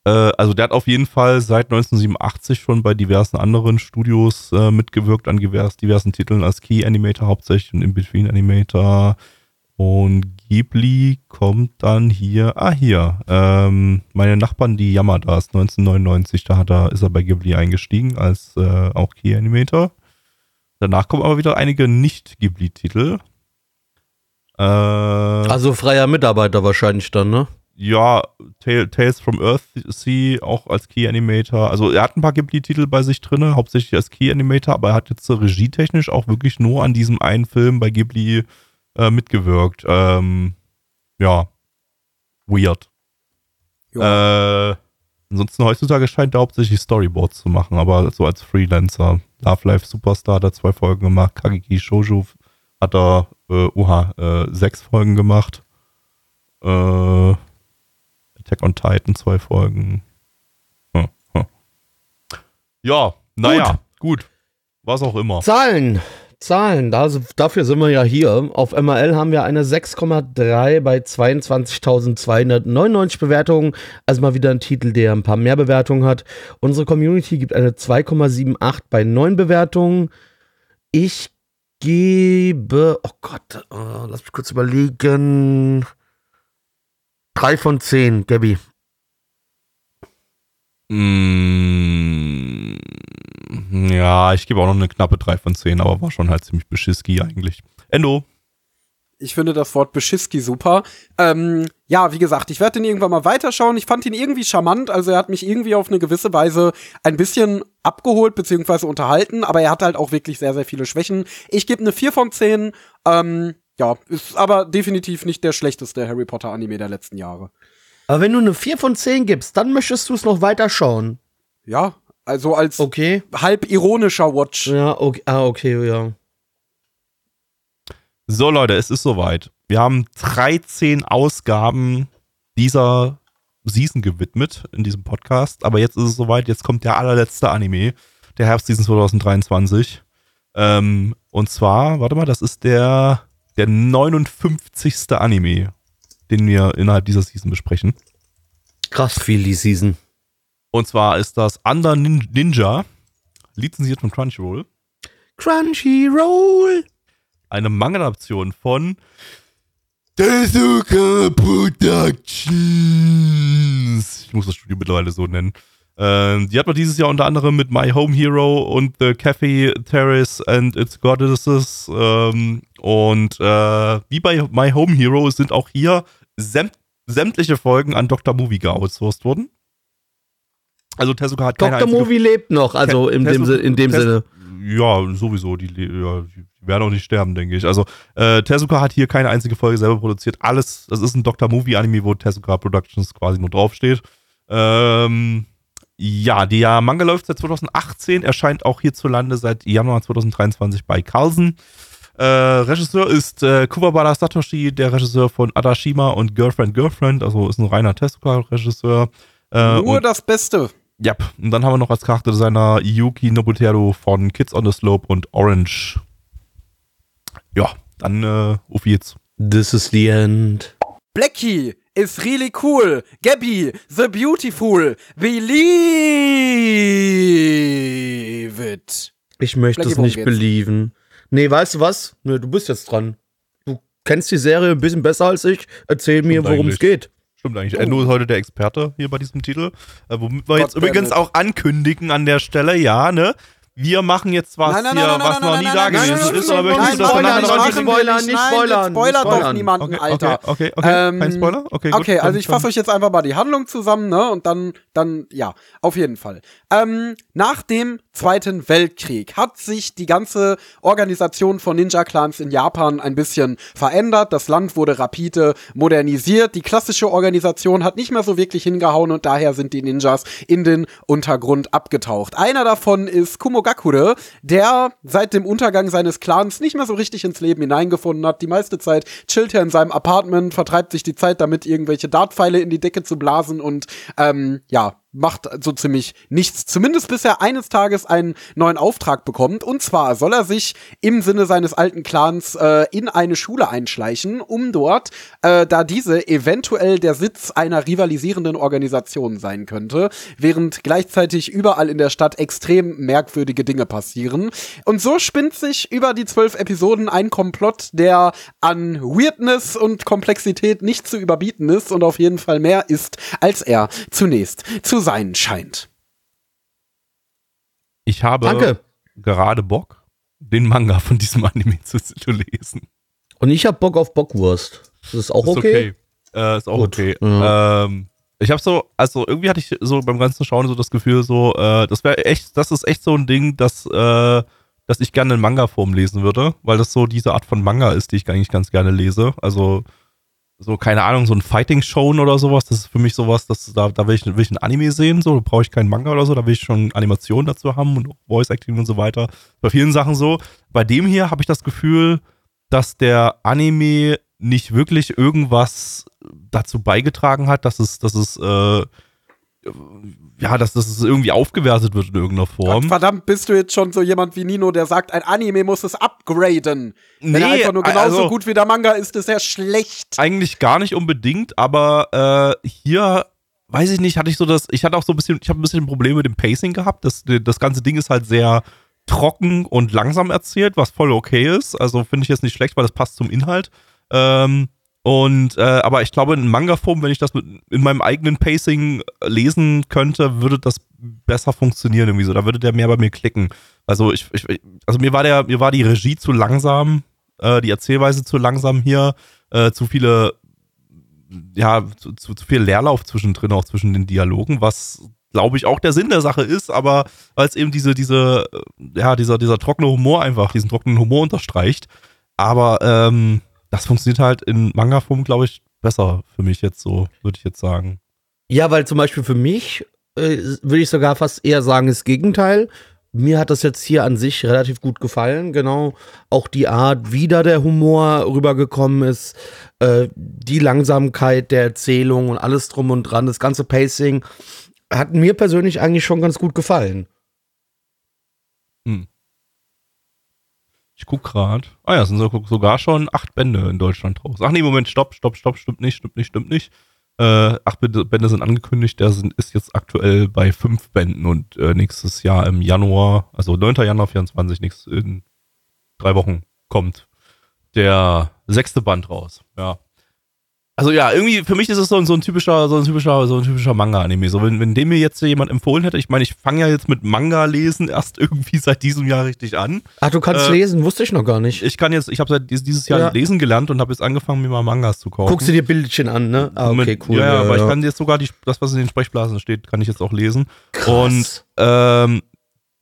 Äh, also der hat auf jeden Fall seit 1987 schon bei diversen anderen Studios äh, mitgewirkt an divers, diversen Titeln als Key Animator hauptsächlich und In-Between Animator. Und Ghibli kommt dann hier, ah hier, ähm, meine Nachbarn, die Yamadas 1999, da hat er, ist er bei Ghibli eingestiegen als äh, auch Key Animator. Danach kommen aber wieder einige Nicht-Ghibli-Titel. Äh, Also freier Mitarbeiter wahrscheinlich dann, ne? Ja, Tale- Tales from Earthsea auch als Key Animator. Also er hat ein paar Ghibli-Titel bei sich drin, hauptsächlich als Key Animator, aber er hat jetzt so regietechnisch auch wirklich nur an diesem einen Film bei Ghibli äh, mitgewirkt. Ähm, ja, weird. Äh, ansonsten heutzutage scheint er hauptsächlich Storyboards zu machen, aber so als Freelancer. Love Life Superstar hat er zwei Folgen gemacht, Kageki Shoujo hat er, äh, oha, äh, sechs Folgen gemacht. Äh, Attack on Titan zwei Folgen. Hm, hm. Ja, naja, gut. Was auch immer. Zahlen. Zahlen, da, dafür sind wir ja hier. Auf MRL haben wir eine 6,3 bei 22.299 Bewertungen. Also mal wieder ein Titel, der ein paar mehr Bewertungen hat. Unsere Community gibt eine 2,78 bei 9 Bewertungen. Ich gebe, oh Gott, äh, lass mich kurz überlegen. 3 von 10, Gabby. Mm, ja, ich gebe auch noch eine knappe 3 von 10, aber war schon halt ziemlich beschiski eigentlich. Endo. Ich finde das Wort Beschiski super. Ähm, ja, wie gesagt, ich werde den irgendwann mal weiterschauen. Ich fand ihn irgendwie charmant, also er hat mich irgendwie auf eine gewisse Weise ein bisschen abgeholt bzw. unterhalten, aber er hat halt auch wirklich sehr, sehr viele Schwächen. Ich gebe eine 4 von 10. Ähm, ja, ist aber definitiv nicht der schlechteste Harry Potter Anime der letzten Jahre. Aber wenn du eine 4 von 10 gibst, dann möchtest du es noch weiter schauen. Ja, also als Okay. halb ironischer Watch. Ja, okay, ah, okay, ja. So, Leute, es ist soweit. Wir haben 13 Ausgaben dieser Season gewidmet in diesem Podcast. Aber jetzt ist es soweit. Jetzt kommt der allerletzte Anime der Herbstseason 2023. Ähm, und zwar, warte mal, das ist der, der 59. Anime, den wir innerhalb dieser Season besprechen. Krass viel die Season. Und zwar ist das Under Nin Ninja, lizenziert von Crunchyroll. Crunchyroll. eine Manga-Adaption von Tezuka Productions. Ich muss das Studio mittlerweile so nennen. Ähm, die hat man dieses Jahr unter anderem mit My Home Hero und The Cafe Terrace and Its Goddesses. Ähm, und äh, wie bei My Home Hero sind auch hier sämt sämtliche Folgen an Dr. Movie geoutsourced worden. Also Tezuka hat keine Dr. Movie lebt noch, also in dem, in dem Tes- Sinne. Ja, sowieso. Die, ja, die werden auch nicht sterben, denke ich. Also, äh, Tezuka hat hier keine einzige Folge selber produziert. Alles, das ist ein Dr. Movie-Anime, wo Tezuka Productions quasi nur draufsteht. Ähm, ja, der Manga läuft seit 2018, erscheint auch hierzulande seit Januar 2023 bei Carlsen. Äh, Regisseur ist äh, Kuwabara Satoshi, der Regisseur von Adashima und Girlfriend Girlfriend, also ist ein reiner Tezuka-Regisseur. Äh, Nur und- das Beste. ja, und dann haben wir noch als Charakterdesigner Yuki Nobutero von Kids on the Slope und Orange. Ja, dann äh, auf jetzt. This is the end. Blackie is really cool. Gabby, the beautiful. Believe it. Ich möchte Blackie, es nicht geht's? believen. Nee, weißt du was? Nee, du bist jetzt dran. Du kennst die Serie ein bisschen besser als ich. Erzähl mir, Stimmt worum es geht. Stimmt eigentlich. Endo ist heute der Experte hier bei diesem Titel. Äh, womit wir Gott jetzt übrigens it. auch ankündigen an der Stelle, ja, ne? Wir machen jetzt was Nein, nein, hier, nein, nein, was nein, noch nein, nie nein, da nein, gewesen ist? nein, möchtest du das noch nein, nicht spoilern, nicht spoilern, spoilern, spoiler nicht doch niemanden, Okay, Alter. okay, okay, okay. Ähm, Kein Spoiler? Okay, gut. Okay, also ich fasse euch jetzt einfach mal die Handlung zusammen, ne? Und dann, dann, ja, auf jeden Fall. Ähm, nach dem Zweiten Weltkrieg hat sich die ganze Organisation von Ninja-Clans in Japan ein bisschen verändert. Das Land wurde rapide modernisiert. Die klassische Organisation hat nicht mehr so wirklich hingehauen und daher sind die Ninjas in den Untergrund abgetaucht. Einer davon ist Kumogakure, der seit dem Untergang seines Clans nicht mehr so richtig ins Leben hineingefunden hat. Die meiste Zeit chillt er in seinem Apartment, vertreibt sich die Zeit damit, irgendwelche Dartpfeile in die Decke zu blasen und ähm, ja, macht so ziemlich nichts. Zumindest bis er eines Tages einen neuen Auftrag bekommt. Und zwar soll er sich im Sinne seines alten Clans äh, in eine Schule einschleichen, um dort, äh, da diese eventuell der Sitz einer rivalisierenden Organisation sein könnte, während gleichzeitig überall in der Stadt extrem merkwürdige Dinge passieren. Und so spinnt sich über die zwölf Episoden ein Komplott, der an Weirdness und Komplexität nicht zu überbieten ist und auf jeden Fall mehr ist, als er zunächst zu sein scheint. Ich habe Danke. gerade Bock, den Manga von diesem Anime zu, zu lesen. Und ich hab Bock auf Bockwurst. Das ist auch Ist okay. Äh, ist auch Gut, okay. ja. Ähm, ich habe so, also irgendwie hatte ich so beim ganzen Schauen so das Gefühl, so, äh, das wäre echt, das ist echt so ein Ding, dass, äh, dass ich gerne in Manga-Form lesen würde, weil das so diese Art von Manga ist, die ich eigentlich ganz gerne lese. Also so, keine Ahnung, so ein Fighting-Shown oder sowas, das ist für mich sowas, das, da, da will, ich, will ich ein Anime sehen, so, da brauche ich keinen Manga oder so, da will ich schon Animationen dazu haben und Voice-Acting und so weiter. Bei vielen Sachen so. Bei dem hier habe ich das Gefühl, dass der Anime nicht wirklich irgendwas dazu beigetragen hat, dass es, dass es, äh, ja, dass, es irgendwie aufgewertet wird in irgendeiner Form. Verdammt, bist du jetzt schon so jemand wie Nino, der sagt, ein Anime muss es upgraden. Wenn er Nee, einfach nur genauso also- gut wie der Manga ist, ist er schlecht. Eigentlich gar nicht unbedingt, aber äh, hier weiß ich nicht, hatte ich so das, ich hatte auch so ein bisschen, ich habe ein bisschen Probleme mit dem Pacing gehabt. Das, das ganze Ding ist halt sehr trocken und langsam erzählt, was voll okay ist. Also finde ich jetzt nicht schlecht, weil das passt zum Inhalt. Ähm, und äh, aber ich glaube, in Manga-Form, wenn ich das mit, in meinem eigenen Pacing lesen könnte, würde das besser funktionieren irgendwie so. Da würde der mehr bei mir klicken. Also ich, ich also mir war der, mir war die Regie zu langsam, äh, die Erzählweise zu langsam hier, äh, zu viele, ja, zu, zu, zu viel Leerlauf zwischendrin, auch zwischen den Dialogen, was glaube ich auch der Sinn der Sache ist, aber weil es eben diese, diese, äh, ja, dieser, dieser trockene Humor einfach, diesen trockenen Humor unterstreicht. Aber ähm, das funktioniert halt in Manga-Form, glaube ich, besser für mich jetzt so, würde ich jetzt sagen. Ja, weil zum Beispiel für mich äh, würde ich sogar fast eher sagen, das Gegenteil. Mir hat das jetzt hier an sich relativ gut gefallen. Genau. Auch die Art, wie da der Humor rübergekommen ist, äh, die Langsamkeit der Erzählung und alles drum und dran, das ganze Pacing hat mir persönlich eigentlich schon ganz gut gefallen. Ich guck gerade. Ah ja, es sind so, sogar schon acht Bände in Deutschland draus. Ach nee, Moment, stopp, stopp, stopp, stimmt nicht, stimmt nicht, stimmt nicht. Äh, acht Bände, Bände sind angekündigt, der sind, ist jetzt aktuell bei fünf Bänden und äh, nächstes Jahr im Januar, also 9. Januar 24, nächstes, in drei Wochen kommt der sechste Band raus. Ja. Also ja, irgendwie für mich ist es so ein, so ein typischer, so ein typischer, so ein typischer Manga-Anime. So, wenn, wenn dem mir jetzt jemand empfohlen hätte, ich meine, ich fange ja jetzt mit Manga-Lesen erst irgendwie seit diesem Jahr richtig an. Ach, du kannst Äh, lesen, wusste ich noch gar nicht. Ich kann jetzt, ich habe seit dies- dieses Jahr Ja. lesen gelernt und habe jetzt angefangen, mir mal Mangas zu kaufen. Guckst du dir Bildchen an, ne? Ah, okay, Mit- cool. Ja, ja, aber ich kann jetzt sogar die, das, was in den Sprechblasen steht, kann ich jetzt auch lesen. Und ähm,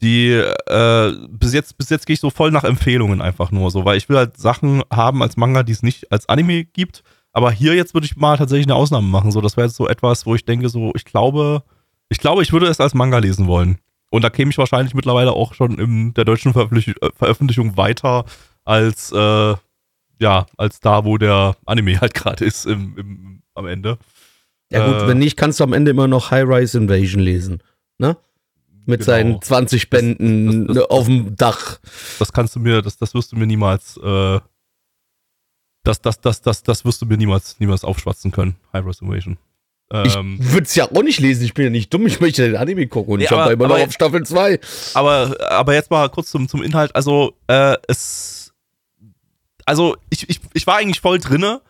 die äh, bis jetzt bis jetzt gehe ich so voll nach Empfehlungen einfach nur so, weil ich will halt Sachen haben als Manga, die es nicht als Anime gibt. Aber hier jetzt würde ich mal tatsächlich eine Ausnahme machen. So, das wäre jetzt so etwas, wo ich denke, so, ich glaube, ich glaube, ich würde es als Manga lesen wollen. Und da käme ich wahrscheinlich mittlerweile auch schon in der deutschen Veröffentlich äh, Veröffentlichung weiter als äh, ja, als da, wo der Anime halt gerade ist im, im, am Ende. Ja gut, Äh, wenn nicht, kannst du am Ende immer noch High-Rise Invasion lesen. Ne? Mit Genau. seinen 20 Bänden das- das- auf dem Dach. Das kannst du mir, das, das wirst du mir niemals, äh, das, das, das, das, das wirst du mir niemals, niemals aufschwatzen können. High Reservation. Ich Ähm, würde es ja auch nicht lesen, ich bin ja nicht dumm, ich möchte den Anime gucken und Nee, ich habe aber- immer noch auf Staffel 2. aber, aber jetzt mal kurz zum, zum Inhalt. Also, äh, es, also ich, ich, ich war eigentlich voll drinne.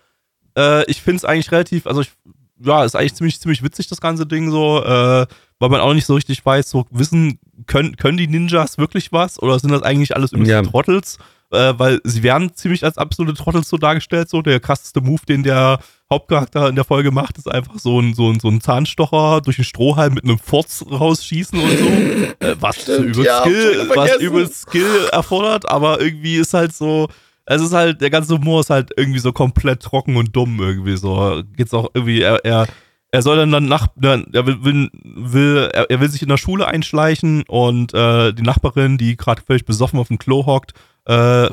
Äh, ich finde es eigentlich relativ, also ich, ja, ist eigentlich ziemlich, ziemlich witzig, das ganze Ding so, äh, weil man auch nicht so richtig weiß, so wissen, können, können die Ninjas wirklich was oder sind das eigentlich alles übelst Ja. Trottels? Äh, weil sie werden ziemlich als absolute Trottels so dargestellt, so der krasseste Move, den der Hauptcharakter in der Folge macht, ist einfach so ein, so ein, so ein Zahnstocher durch den Strohhalm mit einem Furz rausschießen und so. äh, was Stimmt, übelst ja, Skill, was übelst Skill erfordert, aber irgendwie ist halt so, es ist halt, der ganze Humor ist halt irgendwie so komplett trocken und dumm irgendwie so. Geht's auch irgendwie, er, er, er soll dann, dann nach, er will, will, will er, er will sich in der Schule einschleichen und äh, die Nachbarin, die gerade völlig besoffen auf dem Klo hockt äh,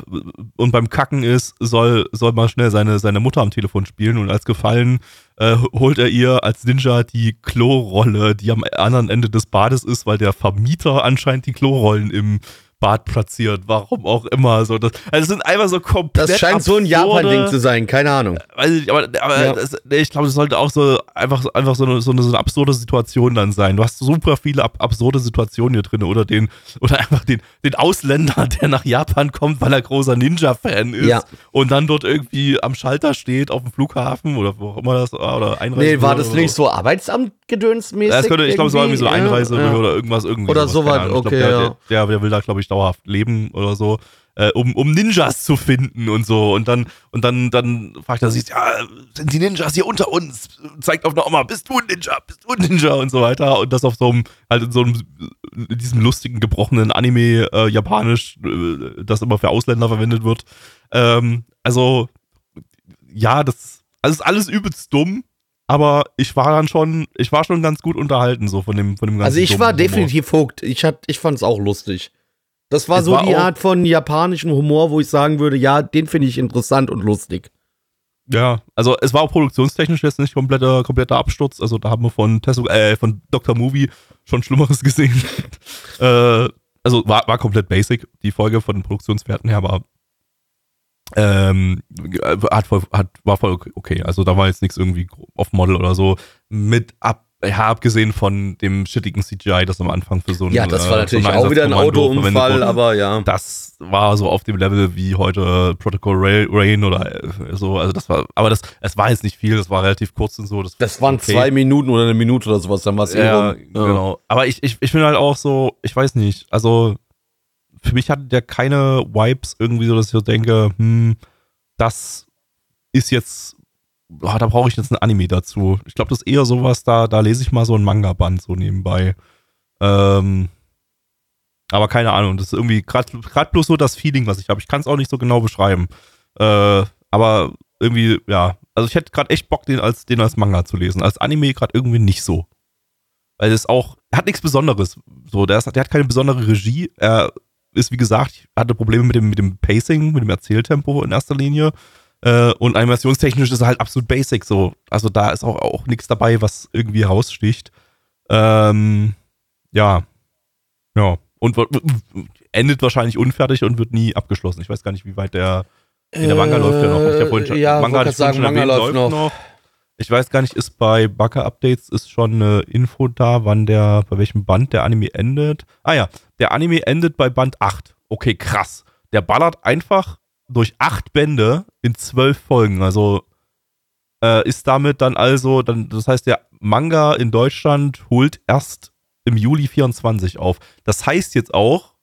und beim Kacken ist, soll, soll mal schnell seine, seine Mutter am Telefon spielen und als Gefallen äh, holt er ihr als Ninja die Klorolle, die am anderen Ende des Bades ist, weil der Vermieter anscheinend die Klorollen im Bad platziert. Warum auch immer. So, das, also es sind einfach so komplett. Das scheint so ein absurde- Japan-Ding zu sein, keine Ahnung. Weiß ich aber, aber Ja. das, ich glaube, das sollte auch so einfach, einfach so, eine, so, eine, so eine absurde Situation dann sein. Du hast super viele ab, absurde Situationen hier drin oder den oder einfach den, den Ausländer, der nach Japan kommt, weil er großer Ninja-Fan ist Ja. und dann dort irgendwie am Schalter steht auf dem Flughafen oder wo auch immer das war oder Einreise. Nee, war das nicht so Arbeitsamt-gedönsmäßig? Ja, könnte, ich glaube, es war irgendwie so Einreise ja. oder irgendwas irgendwie. Oder sowas, okay, glaub, der, der, der will da, glaube ich, dauerhaft leben oder so. Äh, um, um Ninjas zu finden und so. Und dann, und dann, dann fragt er sich, ja, sind die Ninjas hier unter uns? Zeigt auf eine Oma, bist du ein Ninja? Bist du ein Ninja? Und so weiter. Und das auf so einem, halt in so einem, in diesem lustigen, gebrochenen Anime, äh, japanisch, äh, das immer für Ausländer verwendet wird. Ähm, also, ja, das, also ist alles übelst dumm. Aber ich war dann schon, ich war schon ganz gut unterhalten, so von dem, von dem ganzen Also ich war definitiv hooked. Ich, hat, ich fand es auch lustig. Das war Es so war die Art von japanischen Humor, wo ich sagen würde, ja, den finde ich interessant und lustig. Ja, also es war auch produktionstechnisch jetzt nicht kompletter, kompletter Absturz. Also da haben wir von Tesso, äh, von Dr. Movie schon Schlimmeres gesehen. äh, also war, war komplett basic, die Folge von den Produktionswerten her, aber ähm, hat voll, hat, war voll okay. Also da war jetzt nichts irgendwie off-Model oder so. Mit ab, ja, abgesehen von dem shittigen CGI, das am Anfang für so ein Ja, das war äh, natürlich so auch wieder ein Autounfall, aber ja. das war so auf dem Level wie heute Protocol Rail, Rain oder äh, so. Also das war, aber das, es war jetzt nicht viel, das war relativ kurz und so. Das, Das waren okay. zwei Minuten oder eine Minute oder sowas, dann war es Ja, eh rum. genau. Aber ich, ich, ich finde halt auch so, ich weiß nicht, also für mich hatte der keine Vibes irgendwie so, dass ich so denke, hm, das ist jetzt, ah, da brauche ich jetzt ein Anime dazu. Ich glaube, das ist eher sowas, da, da lese ich mal so ein Manga-Band so nebenbei. Ähm, aber keine Ahnung, das ist irgendwie gerade bloß so das Feeling, was ich habe. Ich kann es auch nicht so genau beschreiben. Äh, aber irgendwie, ja, also ich hätte gerade echt Bock, den als, den als Manga zu lesen. Als Anime gerade irgendwie nicht so. Weil es auch, hat nichts Besonderes. So, der, ist, der hat keine besondere Regie. Er ist, wie gesagt, hatte Probleme mit dem, mit dem Pacing, mit dem Erzähltempo in erster Linie. Äh, und animationstechnisch ist er halt absolut basic so. Also da ist auch, auch nichts dabei, was irgendwie raussticht. Ähm, ja. Ja. Und endet wahrscheinlich unfertig und wird nie abgeschlossen. Ich weiß gar nicht, wie weit der. Nee, der Manga läuft ja noch. Ich vorhin schon, Äh, ja, Manga ich sagen, schon Manga erwähnt, läuft noch. Ich weiß gar nicht, ist bei Baka Updates ist schon eine Info da, wann der, bei welchem Band der Anime endet. Ah ja, der Anime endet bei Band 8. Okay, krass. Der ballert einfach durch acht Bände in zwölf Folgen. Also äh, ist damit dann also, dann, das heißt, der Manga in Deutschland holt erst im Juli 24 auf. Das heißt jetzt auch,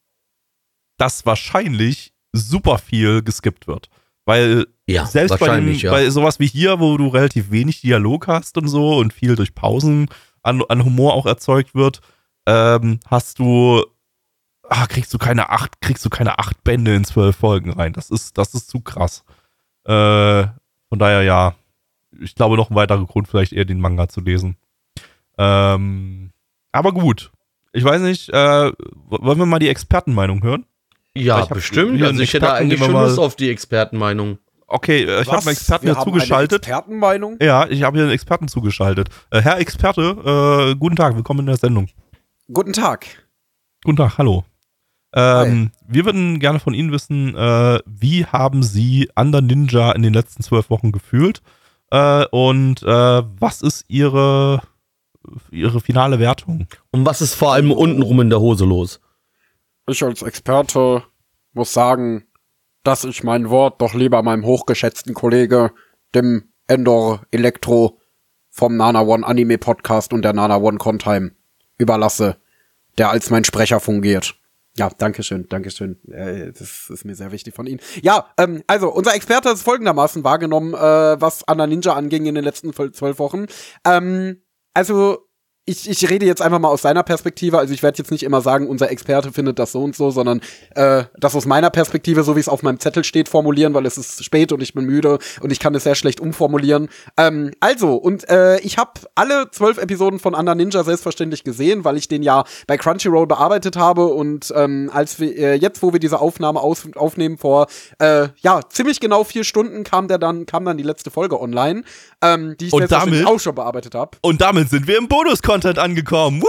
dass wahrscheinlich super viel geskippt wird. Weil Ja, selbst bei, dem, ja. bei sowas wie hier, wo du relativ wenig Dialog hast und so und viel durch Pausen an, an Humor auch erzeugt wird, ähm, hast du, ah, kriegst du keine acht, kriegst du keine acht Bände in zwölf Folgen rein. Das ist, das ist zu krass. Äh, von daher ja, ich glaube noch ein weiterer Grund, vielleicht eher den Manga zu lesen. Ähm, aber gut. Ich weiß nicht, äh, wollen wir mal die Expertenmeinung hören? Ja, bestimmt. Also ich hätte eigentlich schon mal- Lust auf die Expertenmeinung. Okay, äh, ich habe einen Experten Wir hier haben zugeschaltet. Eine Expertenmeinung? Ja, ich habe hier einen Experten zugeschaltet. Äh, Herr Experte, äh, guten Tag, willkommen in der Sendung. Guten Tag. Guten Tag, hallo. Ähm, wir würden gerne von Ihnen wissen, äh, wie haben Sie Under Ninja in den letzten zwölf Wochen gefühlt? Äh, und äh, was ist Ihre, Ihre finale Wertung? Und was ist vor allem untenrum in der Hose los? Ich als Experte muss sagen, dass ich mein Wort doch lieber meinem hochgeschätzten Kollege, dem Endor Elektro, vom Nana One Anime Podcast und der Nana One Contime überlasse, der als mein Sprecher fungiert. Ja, danke schön, danke schön. Äh, das ist mir sehr wichtig von Ihnen. Ja, ähm, also unser Experte hat es folgendermaßen wahrgenommen, äh, was Anna Ninja anging in den letzten zwölf Wochen. Ähm, also ich, ich rede jetzt einfach mal aus seiner Perspektive. Also ich werde jetzt nicht immer sagen, unser Experte findet das so und so, sondern äh, das aus meiner Perspektive, so wie es auf meinem Zettel steht, formulieren, weil es ist spät und ich bin müde und ich kann es sehr schlecht umformulieren. Ähm, also, und äh, ich habe alle zwölf Episoden von Under Ninja selbstverständlich gesehen, weil ich den ja bei Crunchyroll bearbeitet habe und ähm, als wir äh, jetzt, wo wir diese Aufnahme aus, aufnehmen, vor äh, ja ziemlich genau vier Stunden kam der dann kam dann die letzte Folge online, ähm, die ich Und selbstverständlich damit- auch schon bearbeitet habe. Und damit sind wir im Bonus-Content angekommen.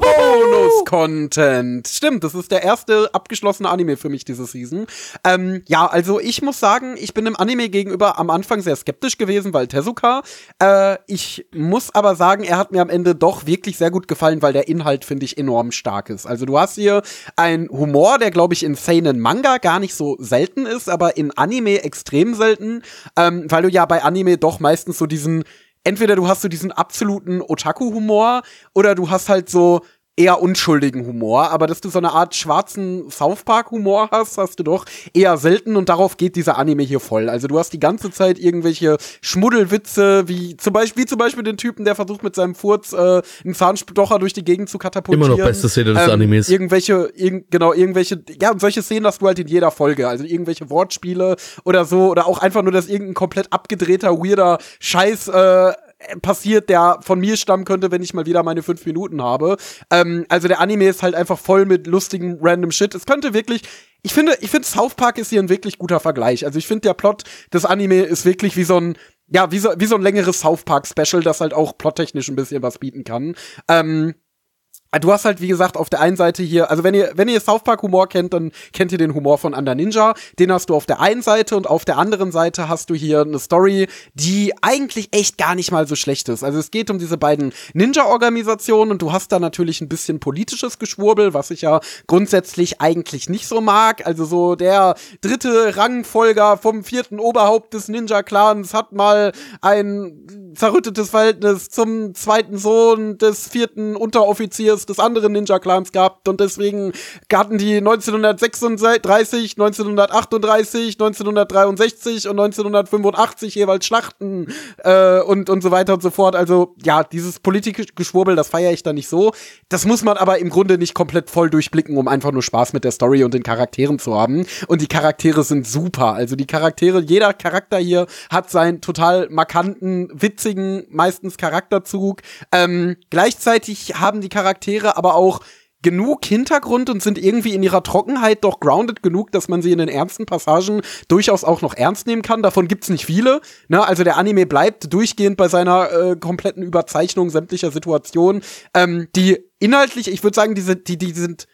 Bonus-Content. Stimmt, das ist der erste abgeschlossene Anime für mich diese Season. Ähm, ja, also ich muss sagen, ich bin dem Anime gegenüber am Anfang sehr skeptisch gewesen, weil Tezuka. Äh, ich muss aber sagen, er hat mir am Ende doch wirklich sehr gut gefallen, weil der Inhalt, finde ich, enorm stark ist. Also du hast hier einen Humor, der, glaube ich, in seinen Manga gar nicht so selten ist, aber in Anime extrem selten, ähm, weil du ja bei Anime doch meistens so diesen entweder du hast so diesen absoluten Otaku-Humor oder du hast halt so eher unschuldigen Humor, aber dass du so eine Art schwarzen South Park-Humor hast, hast du doch eher selten und darauf geht dieser Anime hier voll. Also du hast die ganze Zeit irgendwelche Schmuddelwitze, wie zum Beispiel, wie zum Beispiel den Typen, der versucht mit seinem Furz äh, einen Zahnstocher durch die Gegend zu katapultieren. Immer noch beste Szene des ähm, Animes. Irgendwelche, irg genau, irgendwelche, ja, und solche Szenen hast du halt in jeder Folge. Also irgendwelche Wortspiele oder so, oder auch einfach nur, dass irgendein komplett abgedrehter, weirder Scheiß äh, passiert, der von mir stammen könnte, wenn ich mal wieder meine fünf Minuten habe. Ähm, also der Anime ist halt einfach voll mit lustigen random Shit. Es könnte wirklich, ich finde, ich finde South Park ist hier ein wirklich guter Vergleich. Also ich finde der Plot des Anime ist wirklich wie so ein ja, wie so, wie so ein längeres South Park Special, das halt auch plottechnisch ein bisschen was bieten kann. Ähm, Du hast halt, wie gesagt, auf der einen Seite hier, also wenn ihr, wenn ihr South Park Humor kennt, dann kennt ihr den Humor von Under Ninja. Den hast du auf der einen Seite und auf der anderen Seite hast du hier eine Story, die eigentlich echt gar nicht mal so schlecht ist. Also es geht um diese beiden Ninja-Organisationen und du hast da natürlich ein bisschen politisches Geschwurbel, was ich ja grundsätzlich eigentlich nicht so mag. Also so der dritte Rangfolger vom vierten Oberhaupt des Ninja-Clans hat mal ein zerrüttetes Verhältnis zum zweiten Sohn des vierten Unteroffiziers des anderen Ninja-Clans gehabt und deswegen hatten die 1936, 1938, 1963 und 1985 jeweils Schlachten äh, und, und so weiter und so fort. Also ja, dieses politische Geschwurbel, das feiere ich da nicht so. Das muss man aber im Grunde nicht komplett voll durchblicken, um einfach nur Spaß mit der Story und den Charakteren zu haben. Und die Charaktere sind super. Also die Charaktere, jeder Charakter hier hat seinen total markanten, witzigen, meistens Charakterzug. Ähm, gleichzeitig haben die Charaktere aber auch genug Hintergrund und sind irgendwie in ihrer Trockenheit doch grounded genug, dass man sie in den ernsten Passagen durchaus auch noch ernst nehmen kann. Davon gibt's nicht viele. Ne? Also der Anime bleibt durchgehend bei seiner äh, kompletten Überzeichnung sämtlicher Situationen, ähm, die inhaltlich, ich würde sagen, diese, die, die sind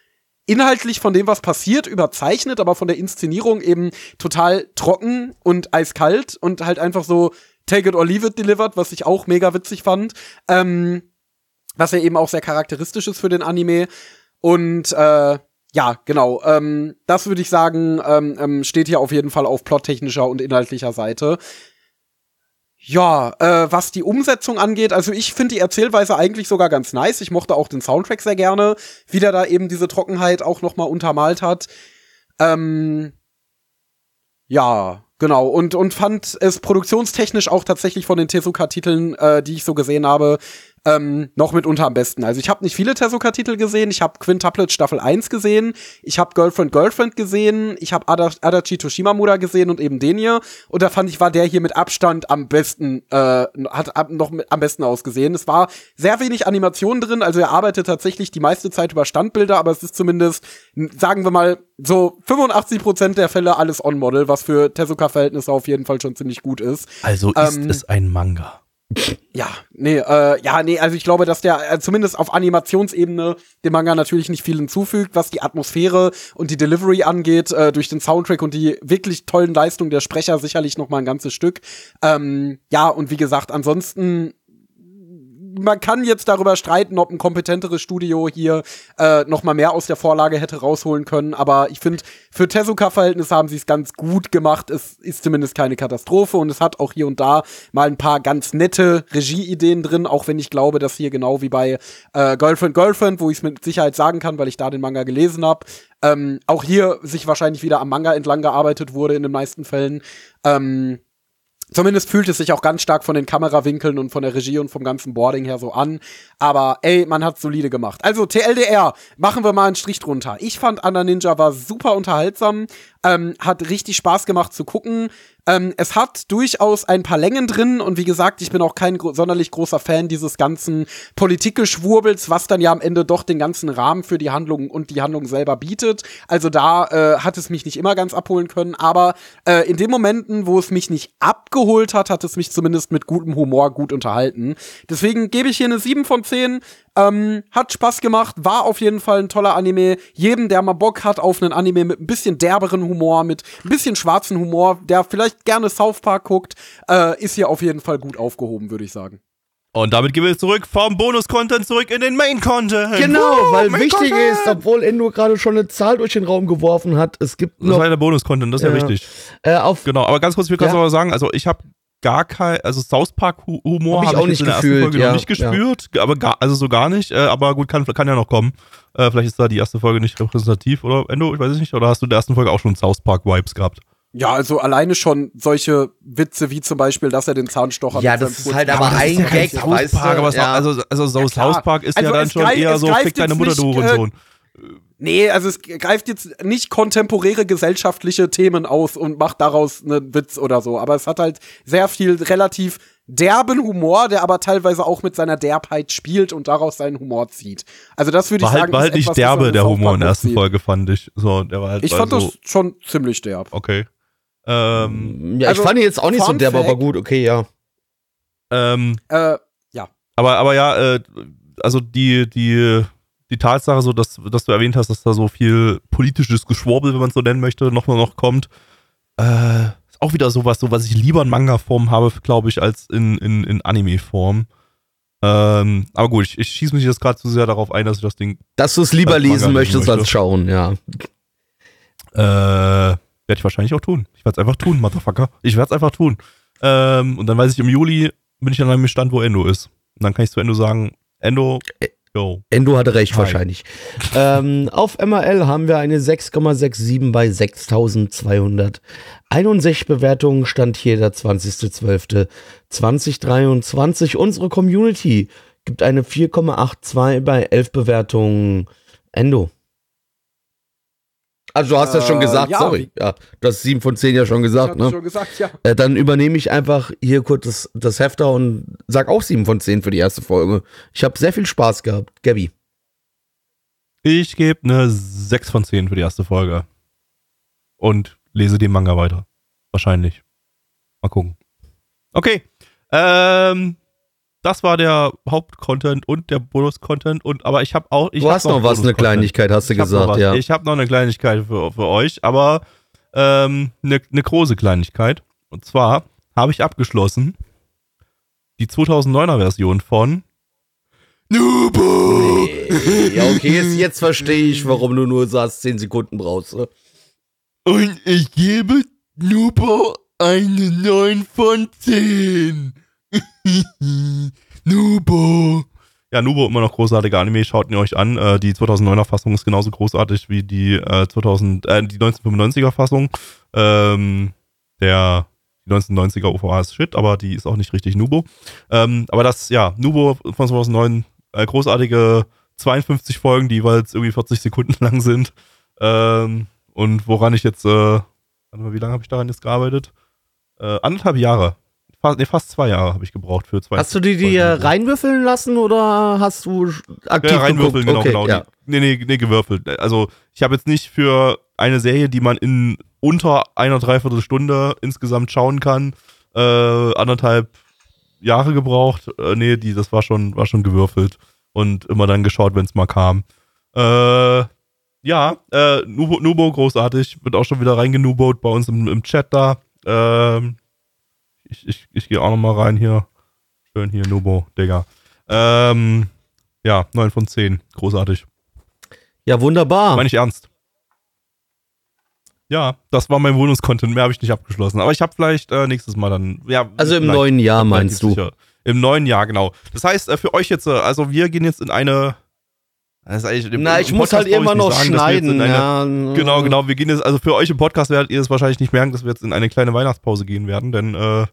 inhaltlich von dem, was passiert, überzeichnet, aber von der Inszenierung eben total trocken und eiskalt und halt einfach so take it or leave it delivered, was ich auch mega witzig fand. Ähm, was ja eben auch sehr charakteristisch ist für den Anime. Und äh, ja, genau. Ähm, das würde ich sagen, ähm, ähm, steht hier auf jeden Fall auf plottechnischer und inhaltlicher Seite. Ja, äh, was die Umsetzung angeht, also ich finde die Erzählweise eigentlich sogar ganz nice. Ich mochte auch den Soundtrack sehr gerne, wie der da eben diese Trockenheit auch noch mal untermalt hat. Ähm, ja, genau. Und, und fand es produktionstechnisch auch tatsächlich von den Tezuka-Titeln, äh, die ich so gesehen habe, ähm, noch mitunter am besten. Also ich habe nicht viele Tezuka-Titel gesehen. Ich habe Quintuplet Staffel 1 gesehen. Ich habe Girlfriend Girlfriend gesehen. Ich habe Ada Adachi Toshimamura gesehen und eben den hier. Und da fand ich, war der hier mit Abstand am besten, äh, hat ab, noch mit, am besten ausgesehen. Es war sehr wenig Animation drin. Also er arbeitet tatsächlich die meiste Zeit über Standbilder, aber es ist zumindest, sagen wir mal, so 85% der Fälle alles On-Model, was für Tezuka-Verhältnisse auf jeden Fall schon ziemlich gut ist. Also ist Ähm, es ein Manga. Ja, nee, äh, ja, nee, also ich glaube, dass der äh, zumindest auf Animationsebene dem Manga natürlich nicht viel hinzufügt, was die Atmosphäre und die Delivery angeht, äh, durch den Soundtrack und die wirklich tollen Leistungen der Sprecher sicherlich noch mal ein ganzes Stück. Ähm, ja, und wie gesagt, ansonsten man kann jetzt darüber streiten, ob ein kompetenteres Studio hier äh, noch mal mehr aus der Vorlage hätte rausholen können. Aber ich finde, für Tezuka-Verhältnisse haben sie es ganz gut gemacht. Es ist zumindest keine Katastrophe und es hat auch hier und da mal ein paar ganz nette Regieideen drin, auch wenn ich glaube, dass hier genau wie bei äh, Girlfriend Girlfriend, wo ich es mit Sicherheit sagen kann, weil ich da den Manga gelesen habe, ähm, auch hier sich wahrscheinlich wieder am Manga entlang gearbeitet wurde in den meisten Fällen. Ähm, Zumindest fühlt es sich auch ganz stark von den Kamerawinkeln und von der Regie und vom ganzen Boarding her so an. Aber ey, man hat solide gemacht. Also TLDR, machen wir mal einen Strich drunter. Ich fand Anna Ninja war super unterhaltsam, ähm, hat richtig Spaß gemacht zu gucken. Ähm, es hat durchaus ein paar Längen drin und wie gesagt, ich bin auch kein gro sonderlich großer Fan dieses ganzen Politikgeschwurbels, was dann ja am Ende doch den ganzen Rahmen für die Handlung und die Handlung selber bietet. Also da äh, hat es mich nicht immer ganz abholen können, aber äh, in den Momenten, wo es mich nicht abgeholt hat, hat es mich zumindest mit gutem Humor gut unterhalten. Deswegen gebe ich hier eine 7 von 10. Ähm, hat Spaß gemacht, war auf jeden Fall ein toller Anime. Jedem, der mal Bock hat auf einen Anime mit ein bisschen derberen Humor, mit ein bisschen schwarzen Humor, der vielleicht gerne South Park guckt, äh, ist hier auf jeden Fall gut aufgehoben, würde ich sagen. Und damit gehen wir zurück vom Bonus-Content zurück in den Main-Content. Genau, Woo, weil Main wichtig Content. ist, obwohl Endo gerade schon eine Zahl durch den Raum geworfen hat, es gibt Das noch war ja der Bonus-Content, das ist ja, Ja. wichtig. äh, auf Genau, aber ganz kurz, ich will gerade Ja. noch mal sagen, also ich habe gar kein, also South Park Hu- Humor Hab ich habe auch ich, nicht in der ersten gefühlt, Folge ja, noch nicht gespürt, aber gar, also so gar nicht, äh, aber gut, kann, kann ja noch kommen. Äh, vielleicht ist da die erste Folge nicht repräsentativ oder Endo, ich weiß es nicht, oder hast du in der ersten Folge auch schon South Park Vibes gehabt? Ja, also alleine schon solche Witze wie zum Beispiel, dass er den Zahnstocher Ja, das ist halt Ja, aber ein ja Gag, South weißt Park, du, aber ja. also, also so klar. South Park ist Also ja dann schon eher so, fick deine Mutter, nicht, du äh, Hurensohn. Nee, also es greift jetzt nicht kontemporäre gesellschaftliche Themen aus und macht daraus einen Witz oder so. Aber es hat halt sehr viel relativ derben Humor, der aber teilweise auch mit seiner Derbheit spielt und daraus seinen Humor zieht. Also das würde ich halt, sagen, war ist halt nicht derbe, der Humor in der ersten. Folge, fand ich. So, der war halt Ich fand also, das schon ziemlich derb. Okay. Ähm, ja, ich also, fand ihn jetzt auch nicht so derb, aber Fact- gut, okay, ja. ähm, Äh, Aber, aber ja, äh, also die, die, die Tatsache, so dass, dass du erwähnt hast, dass da so viel politisches Geschwurbel, wenn man es so nennen möchte, noch mal noch kommt, äh, ist auch wieder sowas, so was ich lieber in Manga-Form habe, glaube ich, als in, in, in Anime-Form. Ähm, aber gut, ich, ich schieße mich jetzt gerade zu sehr darauf ein, dass ich das Ding Dass du es lieber lesen möchtest möchte. als schauen, ja. Äh, werde ich wahrscheinlich auch tun. Ich werde es einfach tun, Motherfucker. Ich werde es einfach tun. Ähm, und dann weiß ich, im Juli bin ich an einem Stand, wo Endo ist. Und dann kann ich zu Endo sagen, Endo, yo. Endo hatte recht Hi. wahrscheinlich. ähm, auf MRL haben wir eine 6,67 bei 6261 Bewertungen. Stand hier der 20.12.2023. Unsere Community gibt eine 4,82 bei 11 Bewertungen. Endo. Also du hast das schon Äh, gesagt, ja, sorry. Ja, du hast 7 von 10 ja schon ich gesagt, hab ne? schon gesagt, ja. Äh, dann übernehme ich einfach hier kurz das, das Hefter und sag auch 7 von 10 für die erste Folge. Ich habe sehr viel Spaß gehabt. Gabby. Ich gebe eine 6 von 10 für die erste Folge. Und lese den Manga weiter. Wahrscheinlich. Mal gucken. Okay. Ähm, das war der Hauptcontent und der Bonus-Content. Und aber ich habe auch. Ich Du hab hast noch was, eine. Kleinigkeit, hast du noch gesagt, ja. Ich habe noch eine Kleinigkeit für, für euch, aber ähm, eine, eine große Kleinigkeit. Und zwar habe ich abgeschlossen die 2009er Version von Nubo. Ja, okay, jetzt, jetzt verstehe ich, warum du nur sagst, 10 Sekunden brauchst. ne? Und ich gebe Nubo eine 9 von 10. Nubo. Ja, Nubo immer noch großartiger Anime, schaut ihn euch an. Äh, die 2009er Fassung ist genauso großartig wie die, äh, 2000, äh, die 1995er Fassung. Ähm, der die 1990er OVA ist shit, aber die ist auch nicht richtig Nubo. Ähm, aber das, ja, Nubo von 2009, äh, großartige 52 Folgen, die jeweils irgendwie 40 Sekunden lang sind. Ähm, und woran ich jetzt, äh, warte mal, wie lange habe ich daran jetzt gearbeitet? Äh, anderthalb Jahre. Fast, nee, fast zwei Jahre habe ich gebraucht für zwei. Hast du die dir reinwürfeln lassen oder hast du aktiv Ja, reinwürfeln, genau, geguckt? genau. Okay, ja. Die, nee, nee, nee, gewürfelt. Also, ich habe jetzt nicht für eine Serie, die man in unter einer Dreiviertelstunde insgesamt schauen kann, äh, anderthalb Jahre gebraucht. Äh, nee, die, das war schon, war schon gewürfelt und immer dann geschaut, wenn es mal kam. Äh, ja, äh, Nubo, Nubo, großartig, wird auch schon wieder reingenubot bei uns im, im Chat da. Ähm, ich ich, ich gehe auch noch mal rein hier. Schön hier, Nubo, Digga. Ähm, ja, 9 von 10. Großartig. Ja, wunderbar. Meine ich ernst. Ja, das war mein Bonus-Content. Mehr habe ich nicht abgeschlossen. Aber ich habe vielleicht äh, nächstes Mal dann. Ja, Also im neuen Jahr meinst du? Sicher. Im neuen Jahr, genau. Das heißt, äh, für euch jetzt, äh, also wir gehen jetzt in eine. Das ist eigentlich Na, ich muss Podcast halt immer noch sagen, schneiden. eine- ja. Genau, genau. Wir gehen jetzt, also für euch im Podcast werdet ihr es wahrscheinlich nicht merken, dass wir jetzt in eine kleine Weihnachtspause gehen werden, denn äh,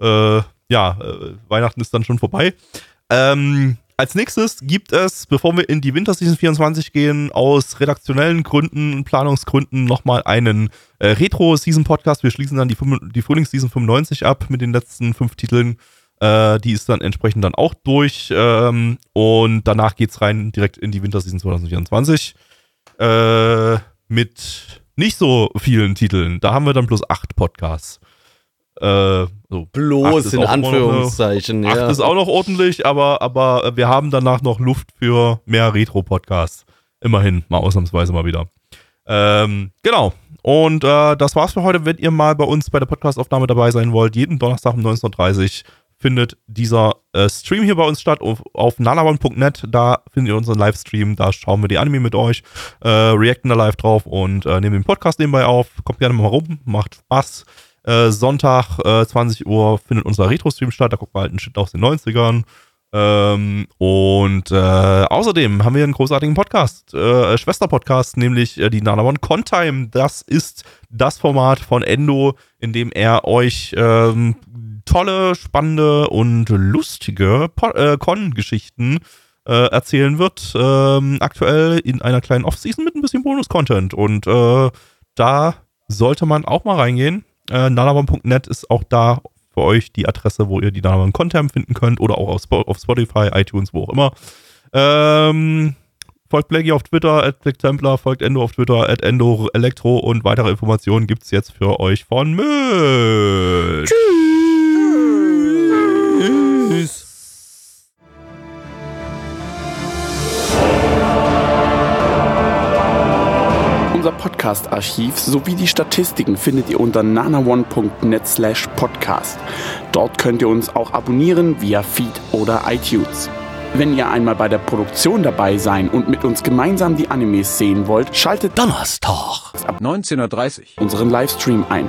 äh, ja, äh, Weihnachten ist dann schon vorbei. Ähm, als nächstes gibt es, bevor wir in die Winterseason 24 gehen, aus redaktionellen Gründen und Planungsgründen nochmal einen äh, Retro-Season-Podcast. Wir schließen dann die, die Frühlingsseason 95 ab mit den letzten fünf Titeln. Äh, die ist dann entsprechend dann auch durch. Ähm, und danach geht's rein direkt in die Winterseason 2024. Äh, mit nicht so vielen Titeln. Da haben wir dann bloß acht Podcasts. Äh, so. Bloß in immer noch Anführungszeichen. Acht ja. ist auch noch ordentlich, aber, aber wir haben danach noch Luft für mehr Retro-Podcasts. Immerhin, mal ausnahmsweise mal wieder. Ähm, genau. Und äh, das war's für heute. Wenn ihr mal bei uns bei der Podcastaufnahme dabei sein wollt, jeden Donnerstag um 19.30 Uhr findet dieser äh, Stream hier bei uns statt auf, auf nanawan.net. Da findet ihr unseren Livestream. Da schauen wir die Anime mit euch, äh, reacten da live drauf und äh, nehmen den Podcast nebenbei auf. Kommt gerne mal rum, macht Spaß. Äh, Sonntag, äh, 20 Uhr, findet unser Retro-Stream statt. Da gucken wir halt einen Shit aus den 90ern. Ähm, und äh, außerdem haben wir einen großartigen Podcast, äh, Schwester-Podcast, nämlich äh, die Nanamon Contime. Das ist das Format von Endo, in dem er euch ähm, tolle, spannende und lustige äh, Con-Geschichten äh, erzählen wird. Ähm, aktuell in einer kleinen Off-Season mit ein bisschen Bonus-Content. Und äh, da sollte man auch mal reingehen. Äh, nanamon.net ist auch da für euch die Adresse, wo ihr die Nanamon Content finden könnt oder auch auf, Spo auf Spotify, iTunes, wo auch immer. Ähm, folgt Blackie auf Twitter, at BlackTemplar, folgt Endo auf Twitter, at Endo Elektro und weitere Informationen gibt's jetzt für euch von Mitch. Unser Podcast-Archiv sowie die Statistiken findet ihr unter nanaone.net slash podcast. Dort könnt ihr uns auch abonnieren via Feed oder iTunes. Wenn ihr einmal bei der Produktion dabei sein und mit uns gemeinsam die Animes sehen wollt, schaltet Donnerstag. ab 19.30 unseren Livestream ein.